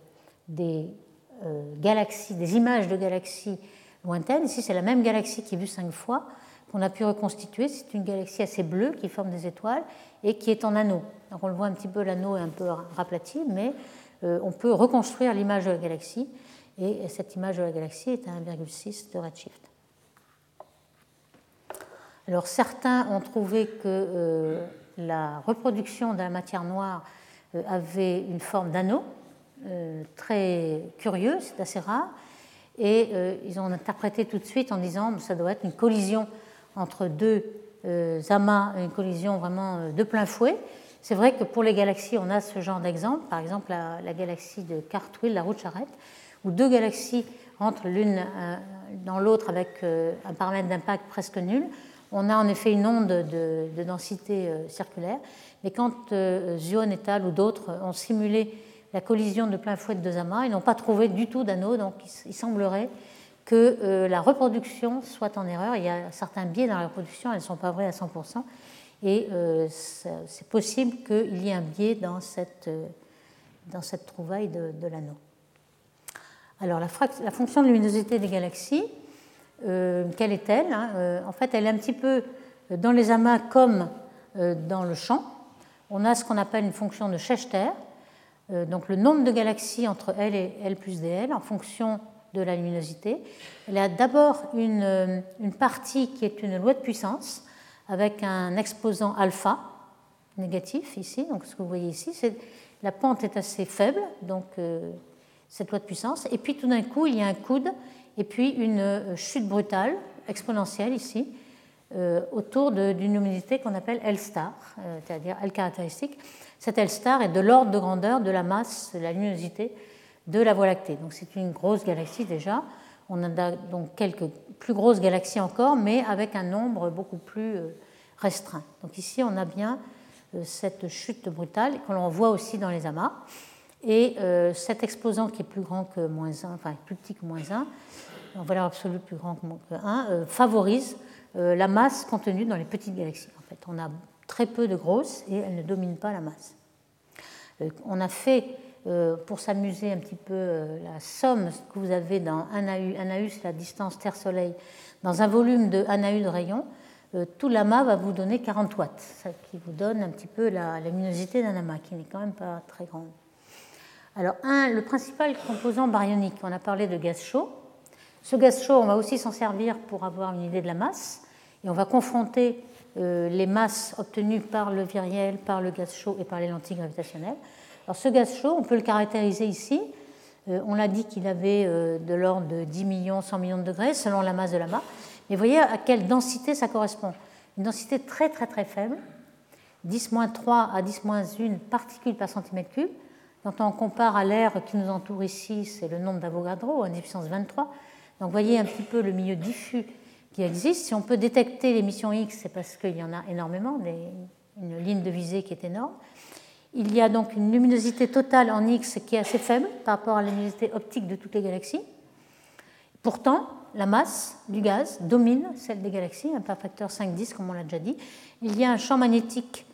des euh, galaxies, des images de galaxies lointaines. Ici, c'est la même galaxie qui est vue cinq fois, qu'on a pu reconstituer. C'est une galaxie assez bleue qui forme des étoiles et qui est en anneau. On le voit un petit peu, l'anneau est un peu raplati, mais on peut reconstruire l'image de la galaxie. Et cette image de la galaxie est à 1,6 de redshift. Alors certains ont trouvé que la reproduction de la matière noire euh, avait une forme d'anneau, euh, très curieux, c'est assez rare, et euh, ils ont interprété tout de suite en disant que ça doit être une collision entre deux amas, une collision vraiment de plein fouet. C'est vrai que pour les galaxies, on a ce genre d'exemple, par exemple la, galaxie de Cartwheel, la roue de Charrette, où deux galaxies entrent l'une dans l'autre avec un paramètre d'impact presque nul. On a en effet une onde de, de densité circulaire, mais quand euh, Zion et al. ou d'autres ont simulé la collision de plein fouet de deux amas, ils n'ont pas trouvé du tout d'anneau, donc il semblerait que euh, la reproduction soit en erreur. Il y a certains biais dans la reproduction, elles ne sont pas vraies à 100%, et euh, c'est possible qu'il y ait un biais dans cette, dans cette trouvaille de, l'anneau. Alors la, fonction de luminosité des galaxies, quelle est-elle hein En fait, elle est un petit peu dans les amas comme dans le champ on a ce qu'on appelle une fonction de Schechter, euh, donc le nombre de galaxies entre L et L plus DL en fonction de la luminosité. Elle a d'abord une, euh, une, partie qui est une loi de puissance avec un exposant alpha négatif ici. Donc ce que vous voyez ici, c'est la pente est assez faible, donc euh, cette loi de puissance. Et puis tout d'un coup, il y a un coude et puis une chute brutale exponentielle ici autour d'une luminosité qu'on appelle L star, c'est-à-dire L caractéristique. Cette L star est de l'ordre de grandeur de la masse, de la luminosité de la Voie lactée. Donc c'est une grosse galaxie déjà. On a donc quelques plus grosses galaxies encore, mais avec un nombre beaucoup plus restreint. Donc ici, on a bien cette chute brutale que l'on voit aussi dans les amas. Et euh, cet exposant qui est plus grand que moins 1, enfin plus petit que moins 1, en valeur absolue plus grand que 1, euh, favorise euh, la masse contenue dans les petites galaxies. En fait, on a très peu de grosses et elles ne dominent pas la masse. on a fait, pour s'amuser un petit peu, la somme que vous avez dans 1 AU. 1 AU, c'est la distance Terre-Soleil. Dans un volume de 1 AU de rayon, tout l'amas va vous donner 40 watts, ce qui vous donne un petit peu la luminosité d'un amas, qui n'est quand même pas très grande. Alors, un, le principal composant baryonique, on a parlé de gaz chaud. Ce gaz chaud, on va aussi s'en servir pour avoir une idée de la masse. Et on va confronter euh, les masses obtenues par le viriel, par le gaz chaud et par les lentilles gravitationnelles. Alors, ce gaz chaud, on peut le caractériser ici. Euh, on l'a dit qu'il avait euh, de l'ordre de 10 millions, 100 millions de degrés selon la masse de l'amas. Mais voyez à quelle densité ça correspond. Une densité très très très faible, 10-3 à 10-1 particules par centimètre cube. Quand on compare à l'air qui nous entoure ici, c'est le nombre d'Avogadro, en puissance 23. Donc vous voyez un petit peu le milieu diffus qui existe. Si on peut détecter l'émission X, c'est parce qu'il y en a énormément, une ligne de visée qui est énorme. Il y a donc une luminosité totale en X qui est assez faible par rapport à la luminosité optique de toutes les galaxies. Pourtant, la masse du gaz domine celle des galaxies, un facteur 5-10 comme on l'a déjà dit. Il y a un champ magnétique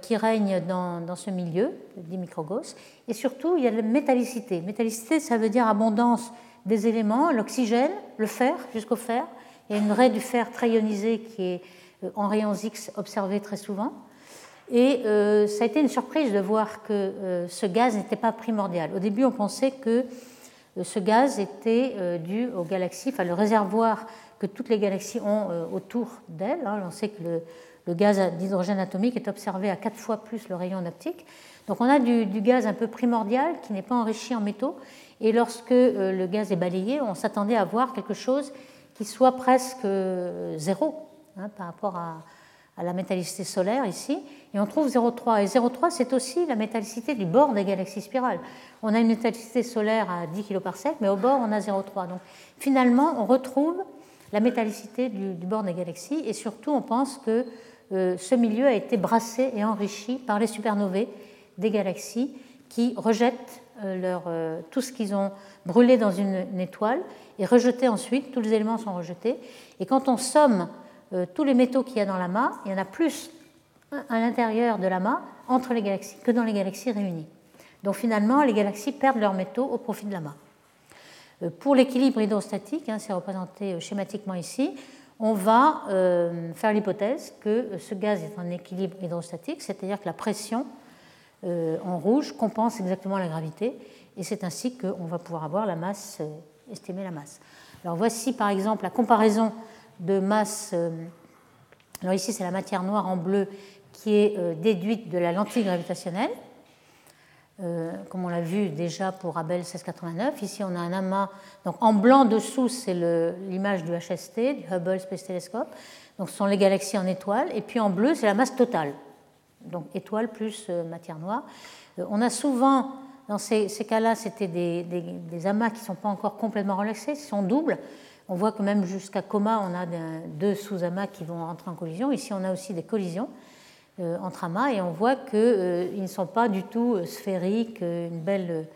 qui règne dans, ce milieu, dit microgos. Et surtout, il y a la métallicité. Métallicité, ça veut dire abondance des éléments, l'oxygène, le fer, jusqu'au fer. Il y a une raie du fer très ionisée qui est euh, en rayons X observée très souvent. Et euh, ça a été une surprise de voir que ce gaz n'était pas primordial. Au début, on pensait que ce gaz était dû aux galaxies, enfin le réservoir que toutes les galaxies ont autour d'elles. Hein. On sait que le, le gaz d'hydrogène atomique est observé à quatre fois plus le rayon optique. Donc on a du, gaz un peu primordial qui n'est pas enrichi en métaux. Et lorsque euh, le gaz est balayé, on s'attendait à voir quelque chose qui soit presque euh, zéro hein, par rapport à, la métallicité solaire ici. Et on trouve 0,3. Et 0,3, c'est aussi la métallicité du bord des galaxies spirales. On a une métallicité solaire à 10 kg par sec, mais au bord, on a 0,3. Donc finalement, on retrouve la métallicité du, du, bord des galaxies. Et surtout, on pense que ce milieu a été brassé et enrichi par les supernovae des galaxies qui rejettent euh, leur, euh, tout ce qu'ils ont brûlé dans une, étoile et rejeté ensuite, tous les éléments sont rejetés. Et quand on somme tous les métaux qu'il y a dans l'amas, il y en a plus à l'intérieur de l'amas entre les galaxies que dans les galaxies réunies. Donc finalement, les galaxies perdent leurs métaux au profit de l'amas. Pour l'équilibre hydrostatique, hein, c'est représenté schématiquement ici, on va euh, faire l'hypothèse que ce gaz est en équilibre hydrostatique, c'est-à-dire que la pression euh, en rouge compense exactement la gravité, et c'est ainsi qu'on va pouvoir avoir la masse, euh, estimer la masse. Alors voici par exemple la comparaison de masse. alors ici c'est la matière noire en bleu qui est déduite de la lentille gravitationnelle. Euh, comme on l'a vu déjà pour Abel 1689. Ici, on a un amas. Donc, en blanc dessous, c'est l'image du HST, du Hubble Space Telescope. Donc, ce sont les galaxies en étoiles. Et puis en bleu, c'est la masse totale. Donc, étoile plus euh, matière noire. Euh, on a souvent, dans ces, cas-là, c'était des, amas qui ne sont pas encore complètement relaxés, ils sont doubles. On voit que même jusqu'à coma, on a deux sous-amas qui vont rentrer en collision. Ici, on a aussi des collisions. Euh, entre amas et on voit qu'ils euh, ne sont pas du tout euh, sphériques, une belle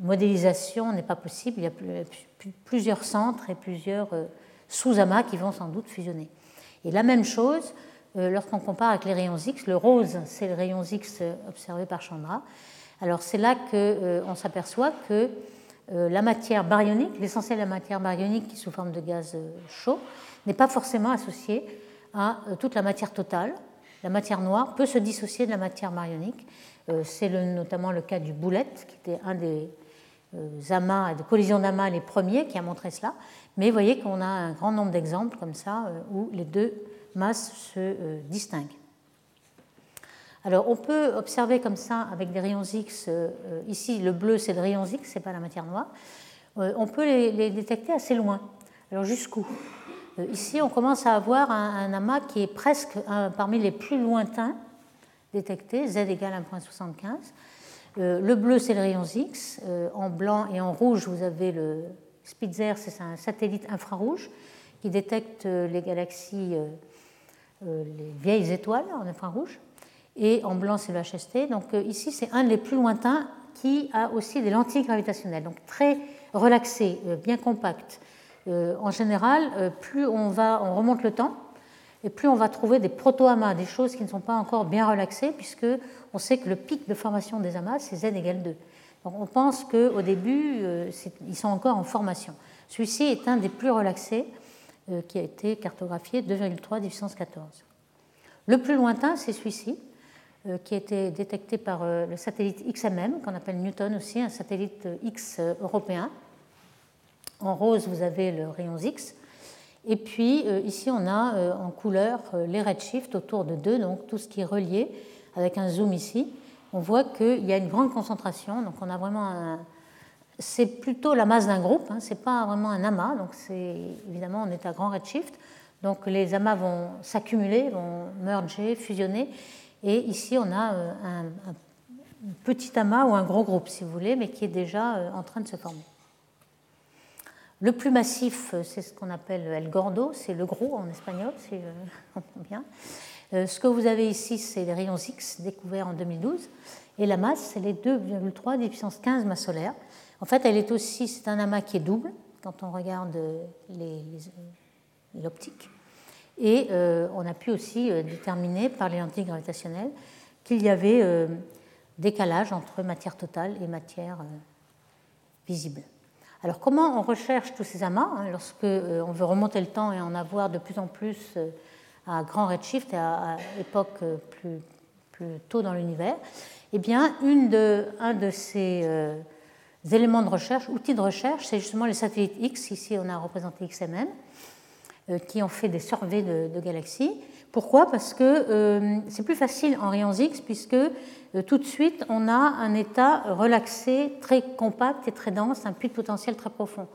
modélisation n'est pas possible. Il y a plusieurs centres et plusieurs sous-amas qui vont sans doute fusionner. Et la même chose lorsqu'on compare avec les rayons X. Le rose, c'est les rayons X observés par Chandra. Alors c'est là qu'on s'aperçoit que la matière baryonique, l'essentiel de la matière baryonique qui est sous forme de gaz chaud, n'est pas forcément associée à toute la matière totale la matière noire peut se dissocier de la matière baryonique. Euh, c'est notamment le cas du boulette, qui était un des euh, amas, des collisions d'amas les premiers qui a montré cela. Mais vous voyez qu'on a un grand nombre d'exemples comme ça euh, où les deux masses se distinguent. Alors on peut observer comme ça avec des rayons X, ici le bleu c'est le rayon X, ce n'est pas la matière noire, on peut les, détecter assez loin. Alors jusqu'où? Ici, on commence à avoir un, amas qui est presque parmi les plus lointains détectés, z égale 1.75. le bleu, c'est le rayon X. en blanc et en rouge, vous avez le Spitzer, c'est un satellite infrarouge qui détecte les galaxies, les vieilles étoiles en infrarouge. Et en blanc, c'est le HST. Donc ici, c'est un des plus lointains qui a aussi des lentilles gravitationnelles, donc très relaxé, euh, bien compact. Euh, en général, euh, plus on, remonte le temps, et plus on va trouver des proto-amas, des choses qui ne sont pas encore bien relaxées, puisque on sait que le pic de formation des amas, c'est z égale 2. Donc on pense qu'au début, ils sont encore en formation. Celui-ci est un des plus relaxés qui a été cartographié, 2,3 puissance 14. Le plus lointain, c'est celui-ci, euh, qui a été détecté par euh, le satellite XMM, qu'on appelle Newton aussi, un satellite euh, X européen. En rose, vous avez le rayon X. Et puis ici, on a en couleur les redshifts autour de 2, donc tout ce qui est relié avec un zoom ici. On voit qu'il y a une grande concentration, donc on a vraiment un... C'est plutôt la masse d'un groupe, hein, ce n'est pas vraiment un amas, donc c'est évidemment on est à grand redshift, donc les amas vont s'accumuler, vont merger, fusionner, et ici, on a euh, un, petit amas ou un gros groupe, si vous voulez, mais qui est déjà euh, en train de se former. Le plus massif, euh, c'est ce qu'on appelle El Gordo, c'est le gros en espagnol, si je comprends bien. Ce que vous avez ici, c'est les rayons X découverts en 2012. Et la masse, c'est les 2,3 des puissance 15 masse solaire. En fait, elle est aussi, c'est un amas qui est double quand on regarde l'optique. Et euh, on a pu aussi euh, déterminer par les lentilles gravitationnelles qu'il y avait euh, décalage entre matière totale et matière visible. Alors comment on recherche tous ces amas hein, lorsque on veut remonter le temps et en avoir de plus en plus à grand redshift et à, époque plus, plus, tôt dans l'univers? Eh bien, une de, un de ces éléments de recherche, outils de recherche, c'est justement les satellites X. Ici, on a représenté XMM. Euh, qui ont fait des surveys de, galaxies. Pourquoi? Parce que euh, c'est plus facile en rayons X, puisque euh, tout de suite, on a un état relaxé, très compact et très dense, un puits de potentiel très profond.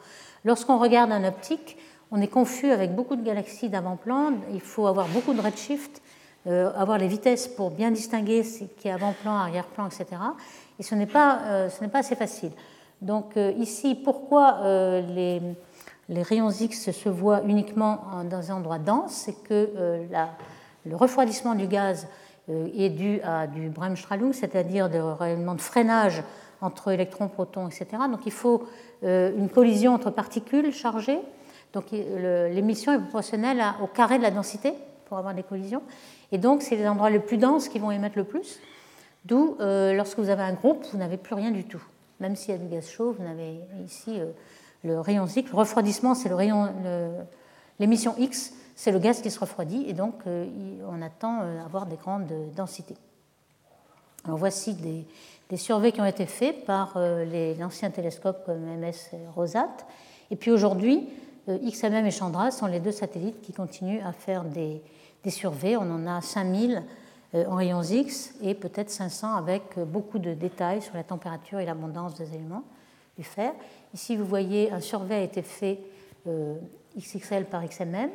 Lorsqu'on regarde un optique, on est confus avec beaucoup de galaxies d'avant-plan, il faut avoir beaucoup de redshift, avoir les vitesses pour bien distinguer ce qui est avant-plan, arrière-plan, etc. Et ce n'est pas, pas assez facile. Donc ici, pourquoi les les rayons X se voient uniquement dans un endroit dense, c'est que euh, le refroidissement du gaz euh, est dû à du Bremsstrahlung, c'est-à-dire des rayonnements de freinage entre électrons, protons, etc. Donc il faut euh, une collision entre particules chargées. Donc l'émission est proportionnelle au carré de la densité pour avoir des collisions. Et donc c'est les endroits les plus denses qui vont émettre le plus. D'où, lorsque vous avez un groupe, vous n'avez plus rien du tout. Même s'il y a du gaz chaud, vous n'avez ici le rayon X. Le refroidissement, c'est le rayon, l'émission X, c'est le gaz qui se refroidit et donc euh, on attend euh, avoir des grandes densités. Alors voici des, des surveys qui ont été faits par euh, l'ancien télescope comme MS Rosat. Et puis aujourd'hui, XMM et Chandra sont les deux satellites qui continuent à faire des, des surveys. On en a 5000 en rayons X et peut-être 500 avec beaucoup de détails sur la température et l'abondance des éléments du fer. Ici, vous voyez, un survey a été fait euh, XXL par XMM.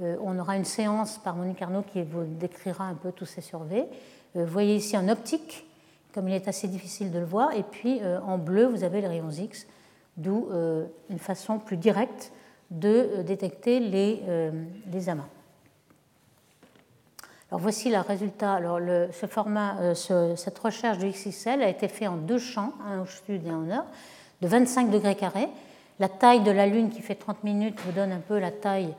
Euh, on aura une séance par Monique Arnaud qui vous décrira un peu tous ces surveys. Euh, vous voyez ici en optique, comme il est assez difficile de le voir, et puis en bleu, vous avez les rayons X, d'où une façon plus directe de détecter les, les amas. Alors voici le résultat. Alors ce format, cette recherche de XXL a été faite en deux champs, un au sud et un au nord de 25 degrés carrés. La taille de la Lune qui fait 30 minutes vous donne un peu la taille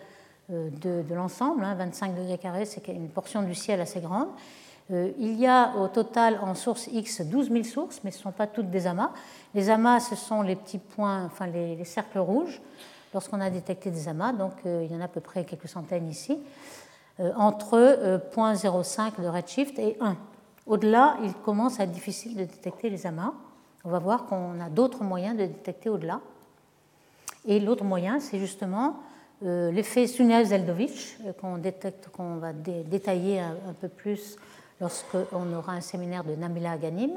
euh, de, l'ensemble. 25 hein. degrés carrés, c'est une portion du ciel assez grande. Euh, il y a au total en source X 12 000 sources, mais ce ne sont pas toutes des amas. Les amas, ce sont les petits points, enfin les, cercles rouges, lorsqu'on a détecté des amas. Donc euh, il y en a à peu près quelques centaines ici. entre 0,05 de redshift et 1. Au-delà, il commence à être difficile de détecter les amas on va voir qu'on a d'autres moyens de détecter au-delà. Et l'autre moyen, c'est justement euh, l'effet Sunev-Zeldovich, euh, qu'on détecte, qu'on va détailler un, peu plus lorsqu'on aura un séminaire de Namila Aganim.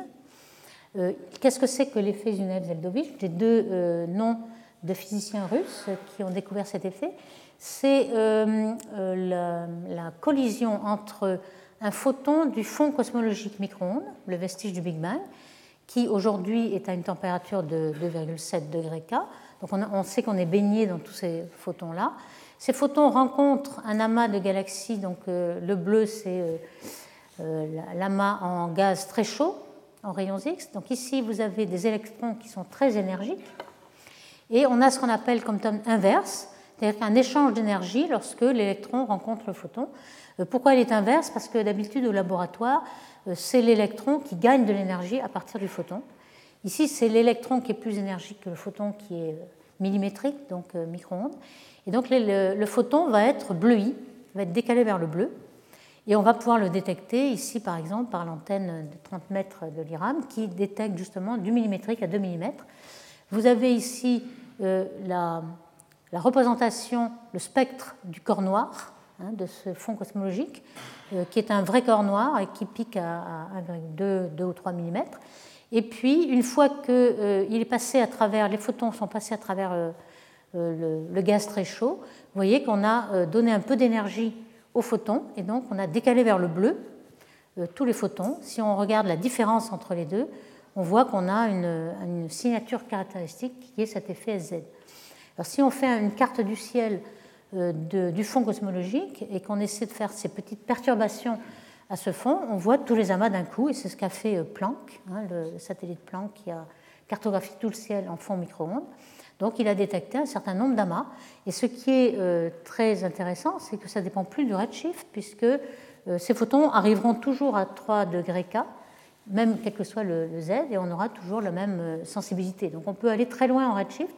Euh, qu'est-ce que c'est que l'effet Sunev-Zeldovich Les deux noms de physiciens russes qui ont découvert cet effet. C'est la, la, collision entre un photon du fond cosmologique micro-ondes, le vestige du Big Bang, qui aujourd'hui est à une température de 2,7 degrés K. Donc on, sait qu'on est baigné dans tous ces photons-là. Ces photons rencontrent un amas de galaxies, donc euh, le bleu c'est euh, euh, l'amas en gaz très chaud, en rayons X. Donc ici vous avez des électrons qui sont très énergiques. Et on a ce qu'on appelle comme terme inverse, c'est-à-dire qu'un échange d'énergie lorsque l'électron rencontre le photon. Pourquoi il est inverse? Parce que d'habitude au laboratoire, c'est l'électron qui gagne de l'énergie à partir du photon. Ici, c'est l'électron qui est plus énergique que le photon qui est euh, millimétrique, donc euh, micro-ondes. Et donc le, photon va être bleui, va être décalé vers le bleu. Et on va pouvoir le détecter ici, par exemple, par l'antenne de 30 mètres de l'IRAM qui détecte justement du millimétrique à 2 mm. Vous avez ici la, représentation, le spectre du corps noir hein, de ce fond cosmologique. Euh, qui est un vrai corps noir et qui pique à 1,2 2 ou 3 mm. Et puis, une fois que euh, il est passé à travers, les photons sont passés à travers euh, le, gaz très chaud, vous voyez qu'on a donné un peu d'énergie aux photons et donc on a décalé vers le bleu tous les photons. Si on regarde la différence entre les deux, on voit qu'on a une, une, signature caractéristique qui est cet effet SZ. Alors, si on fait une carte du ciel euh, du fond cosmologique et qu'on essaie de faire ces petites perturbations à ce fond, on voit tous les amas d'un coup, et c'est ce qu'a fait euh, Planck, hein, le satellite Planck qui a cartographié tout le ciel en fond micro-ondes. Donc il a détecté un certain nombre d'amas. Et ce qui est euh, très intéressant, c'est que ça ne dépend plus du redshift, puisque ces photons arriveront toujours à 3 degrés K, même quel que soit le, le, Z, et on aura toujours la même sensibilité. Donc on peut aller très loin en redshift,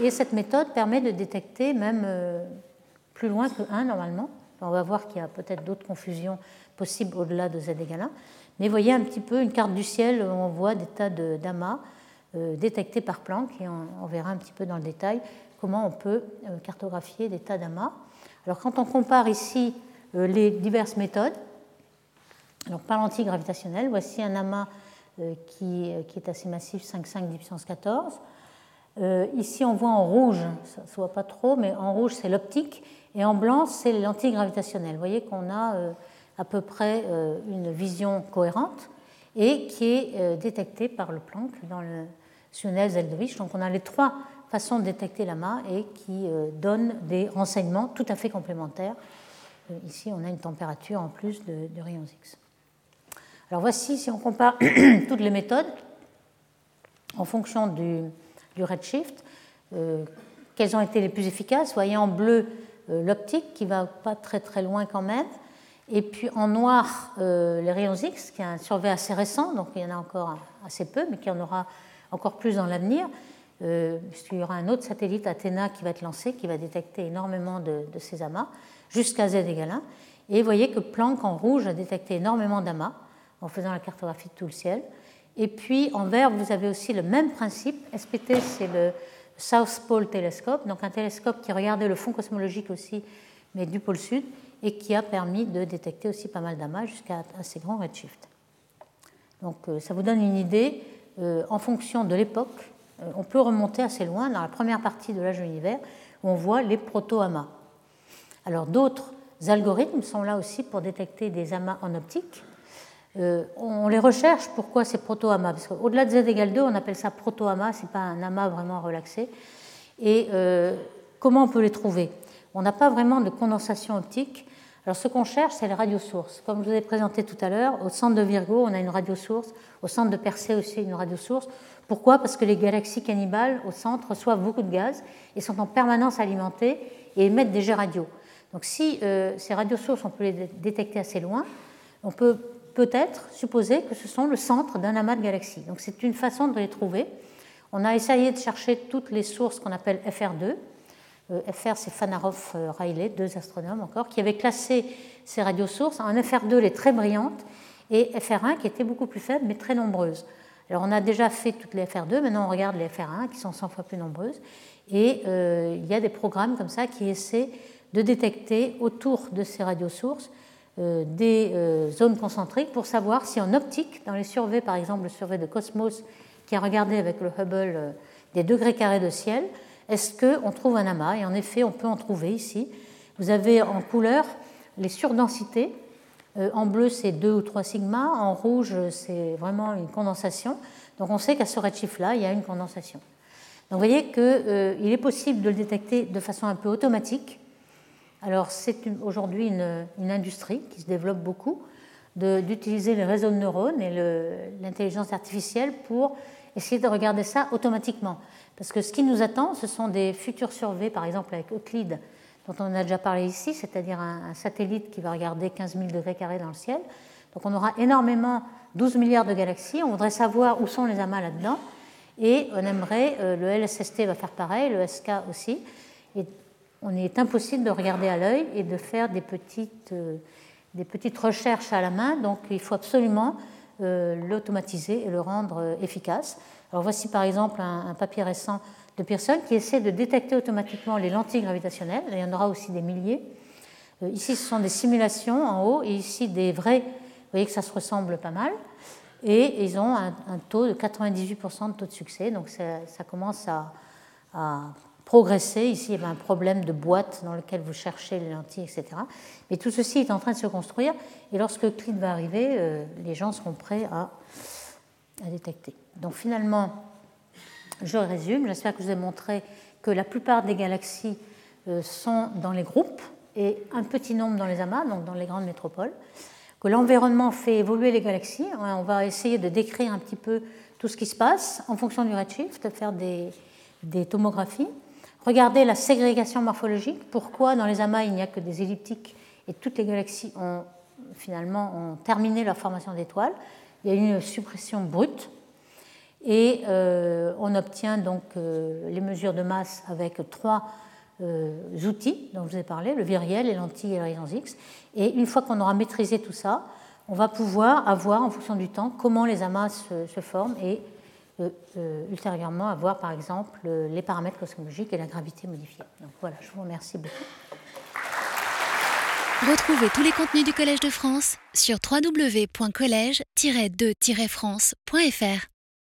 et cette méthode permet de détecter même plus loin que 1 normalement. On va voir qu'il y a peut-être d'autres confusions possibles au-delà de z égale 1. Mais voyez un petit peu une carte du ciel où on voit des tas d'amas euh, détectés par Planck et on, verra un petit peu dans le détail comment on peut euh, cartographier des tas d'amas. Alors quand on compare ici euh, les diverses méthodes, par l'antigravitationnel, voici un amas qui, qui, est assez massif, 5,5 10 puissance 14. Ici on voit en rouge, ça ne se voit pas trop, mais en rouge c'est l'optique et en blanc, c'est l'antigravitationnel. Vous voyez qu'on a euh, à peu près euh, une vision cohérente et qui est euh, détectée par le Planck dans le Sunel-Zeldovich. Donc on a les trois façons de détecter l'amas et qui donnent des renseignements tout à fait complémentaires. Ici, on a une température en plus de, rayons X. Alors voici, si on compare toutes les méthodes en fonction du, du redshift, quelles ont été les plus efficaces? Vous voyez en bleu euh, l'optique qui va pas très très loin quand même. Et puis en noir, euh, les rayons X, qui est un survey assez récent, donc il y en a encore assez peu, mais qui en aura encore plus dans l'avenir, euh, puisqu'il y aura un autre satellite, Athéna, qui va être lancé, qui va détecter énormément de, ces amas, jusqu'à Z égale 1. Et vous voyez que Planck en rouge a détecté énormément d'amas en faisant la cartographie de tout le ciel. Et puis en vert, vous avez aussi le même principe. SPT, c'est le South Pole Telescope, donc un télescope qui regardait le fond cosmologique aussi, mais du pôle sud, et qui a permis de détecter aussi pas mal d'amas jusqu'à assez grand redshift. Donc euh, ça vous donne une idée, euh, en fonction de l'époque, euh, on peut remonter assez loin dans la première partie de l'âge de l'univers, où on voit les proto-amas. Alors d'autres algorithmes sont là aussi pour détecter des amas en optique. Euh, on les recherche, pourquoi c'est proto-amas Parce qu'au-delà de z égale 2, on appelle ça proto-amas, ce n'est pas un amas vraiment relaxé. Et euh, comment on peut les trouver? On n'a pas vraiment de condensation optique. Alors ce qu'on cherche, c'est les radiosources. Comme je vous ai présenté tout à l'heure, au centre de Virgo, on a une radiosource, au centre de Persée aussi une radiosource. Pourquoi? Parce que les galaxies cannibales au centre reçoivent beaucoup de gaz et sont en permanence alimentées et émettent des jets radio. Donc si euh, ces radiosources, on peut les détecter assez loin, on peut peut-être supposer que ce sont le centre d'un amas de galaxies. Donc c'est une façon de les trouver. On a essayé de chercher toutes les sources qu'on appelle FR2. Euh, FR, c'est Fanarov-Riley, deux astronomes encore, qui avaient classé ces radiosources en FR2 les très brillantes et FR1 qui étaient beaucoup plus faibles mais très nombreuses. Alors on a déjà fait toutes les FR2, maintenant on regarde les FR1 qui sont 100 fois plus nombreuses. Et euh, il y a des programmes comme ça qui essaient de détecter autour de ces radiosources euh, des euh, zones concentriques pour savoir si en optique, dans les surveys, par exemple le survey de Cosmos qui a regardé avec le Hubble euh, des degrés carrés de ciel, est-ce qu'on trouve un amas? Et en effet, on peut en trouver ici. Vous avez en couleur les surdensités. Euh, en bleu, c'est 2 ou 3 sigma. En rouge, c'est vraiment une condensation. Donc on sait qu'à ce redshift-là, il y a une condensation. Donc vous voyez qu'il euh, est possible de le détecter de façon un peu automatique. Alors c'est aujourd'hui une, industrie qui se développe beaucoup d'utiliser les réseaux de neurones et l'intelligence artificielle pour essayer de regarder ça automatiquement. Parce que ce qui nous attend, ce sont des futurs surveys, par exemple avec Euclide, dont on a déjà parlé ici, c'est-à-dire un, satellite qui va regarder 15 000 degrés carrés dans le ciel. Donc on aura énormément, 12 milliards de galaxies. On voudrait savoir où sont les amas là-dedans. Et on aimerait, euh, le LSST va faire pareil, le SK aussi. On est impossible de regarder à l'œil et de faire des petites, euh, des petites recherches à la main. Donc il faut absolument euh, l'automatiser et le rendre efficace. Alors voici par exemple un, papier récent de personnes qui essaient de détecter automatiquement les lentilles gravitationnelles. Il y en aura aussi des milliers. Euh, ici, ce sont des simulations en haut et ici des vrais. Vous voyez que ça se ressemble pas mal. Et ils ont un, taux de 98% de taux de succès. Donc ça, commence à, progresser. Ici, il y a un problème de boîte dans lequel vous cherchez les lentilles, etc. Mais tout ceci est en train de se construire. Et lorsque CLID va arriver, euh, les gens seront prêts à, détecter. Donc finalement, je résume, j'espère que je vous ai montré que la plupart des galaxies euh, sont dans les groupes et un petit nombre dans les amas, donc dans les grandes métropoles, que l'environnement fait évoluer les galaxies. On va essayer de décrire un petit peu tout ce qui se passe en fonction du redshift, faire des tomographies. Regarder la ségrégation morphologique, pourquoi dans les amas il n'y a que des elliptiques et toutes les galaxies ont finalement ont terminé leur formation d'étoiles? Il y a une suppression brute et euh, on obtient donc euh, les mesures de masse avec trois euh, outils dont je vous ai parlé, le viriel, les lentilles et la résonance X. Et une fois qu'on aura maîtrisé tout ça, on va pouvoir avoir, en fonction du temps, comment les amas se, forment et ultérieurement avoir, par exemple, les paramètres cosmologiques et la gravité modifiée. Donc voilà, je vous remercie beaucoup. Retrouvez tous les contenus du Collège de France sur www.colège-2-france.fr.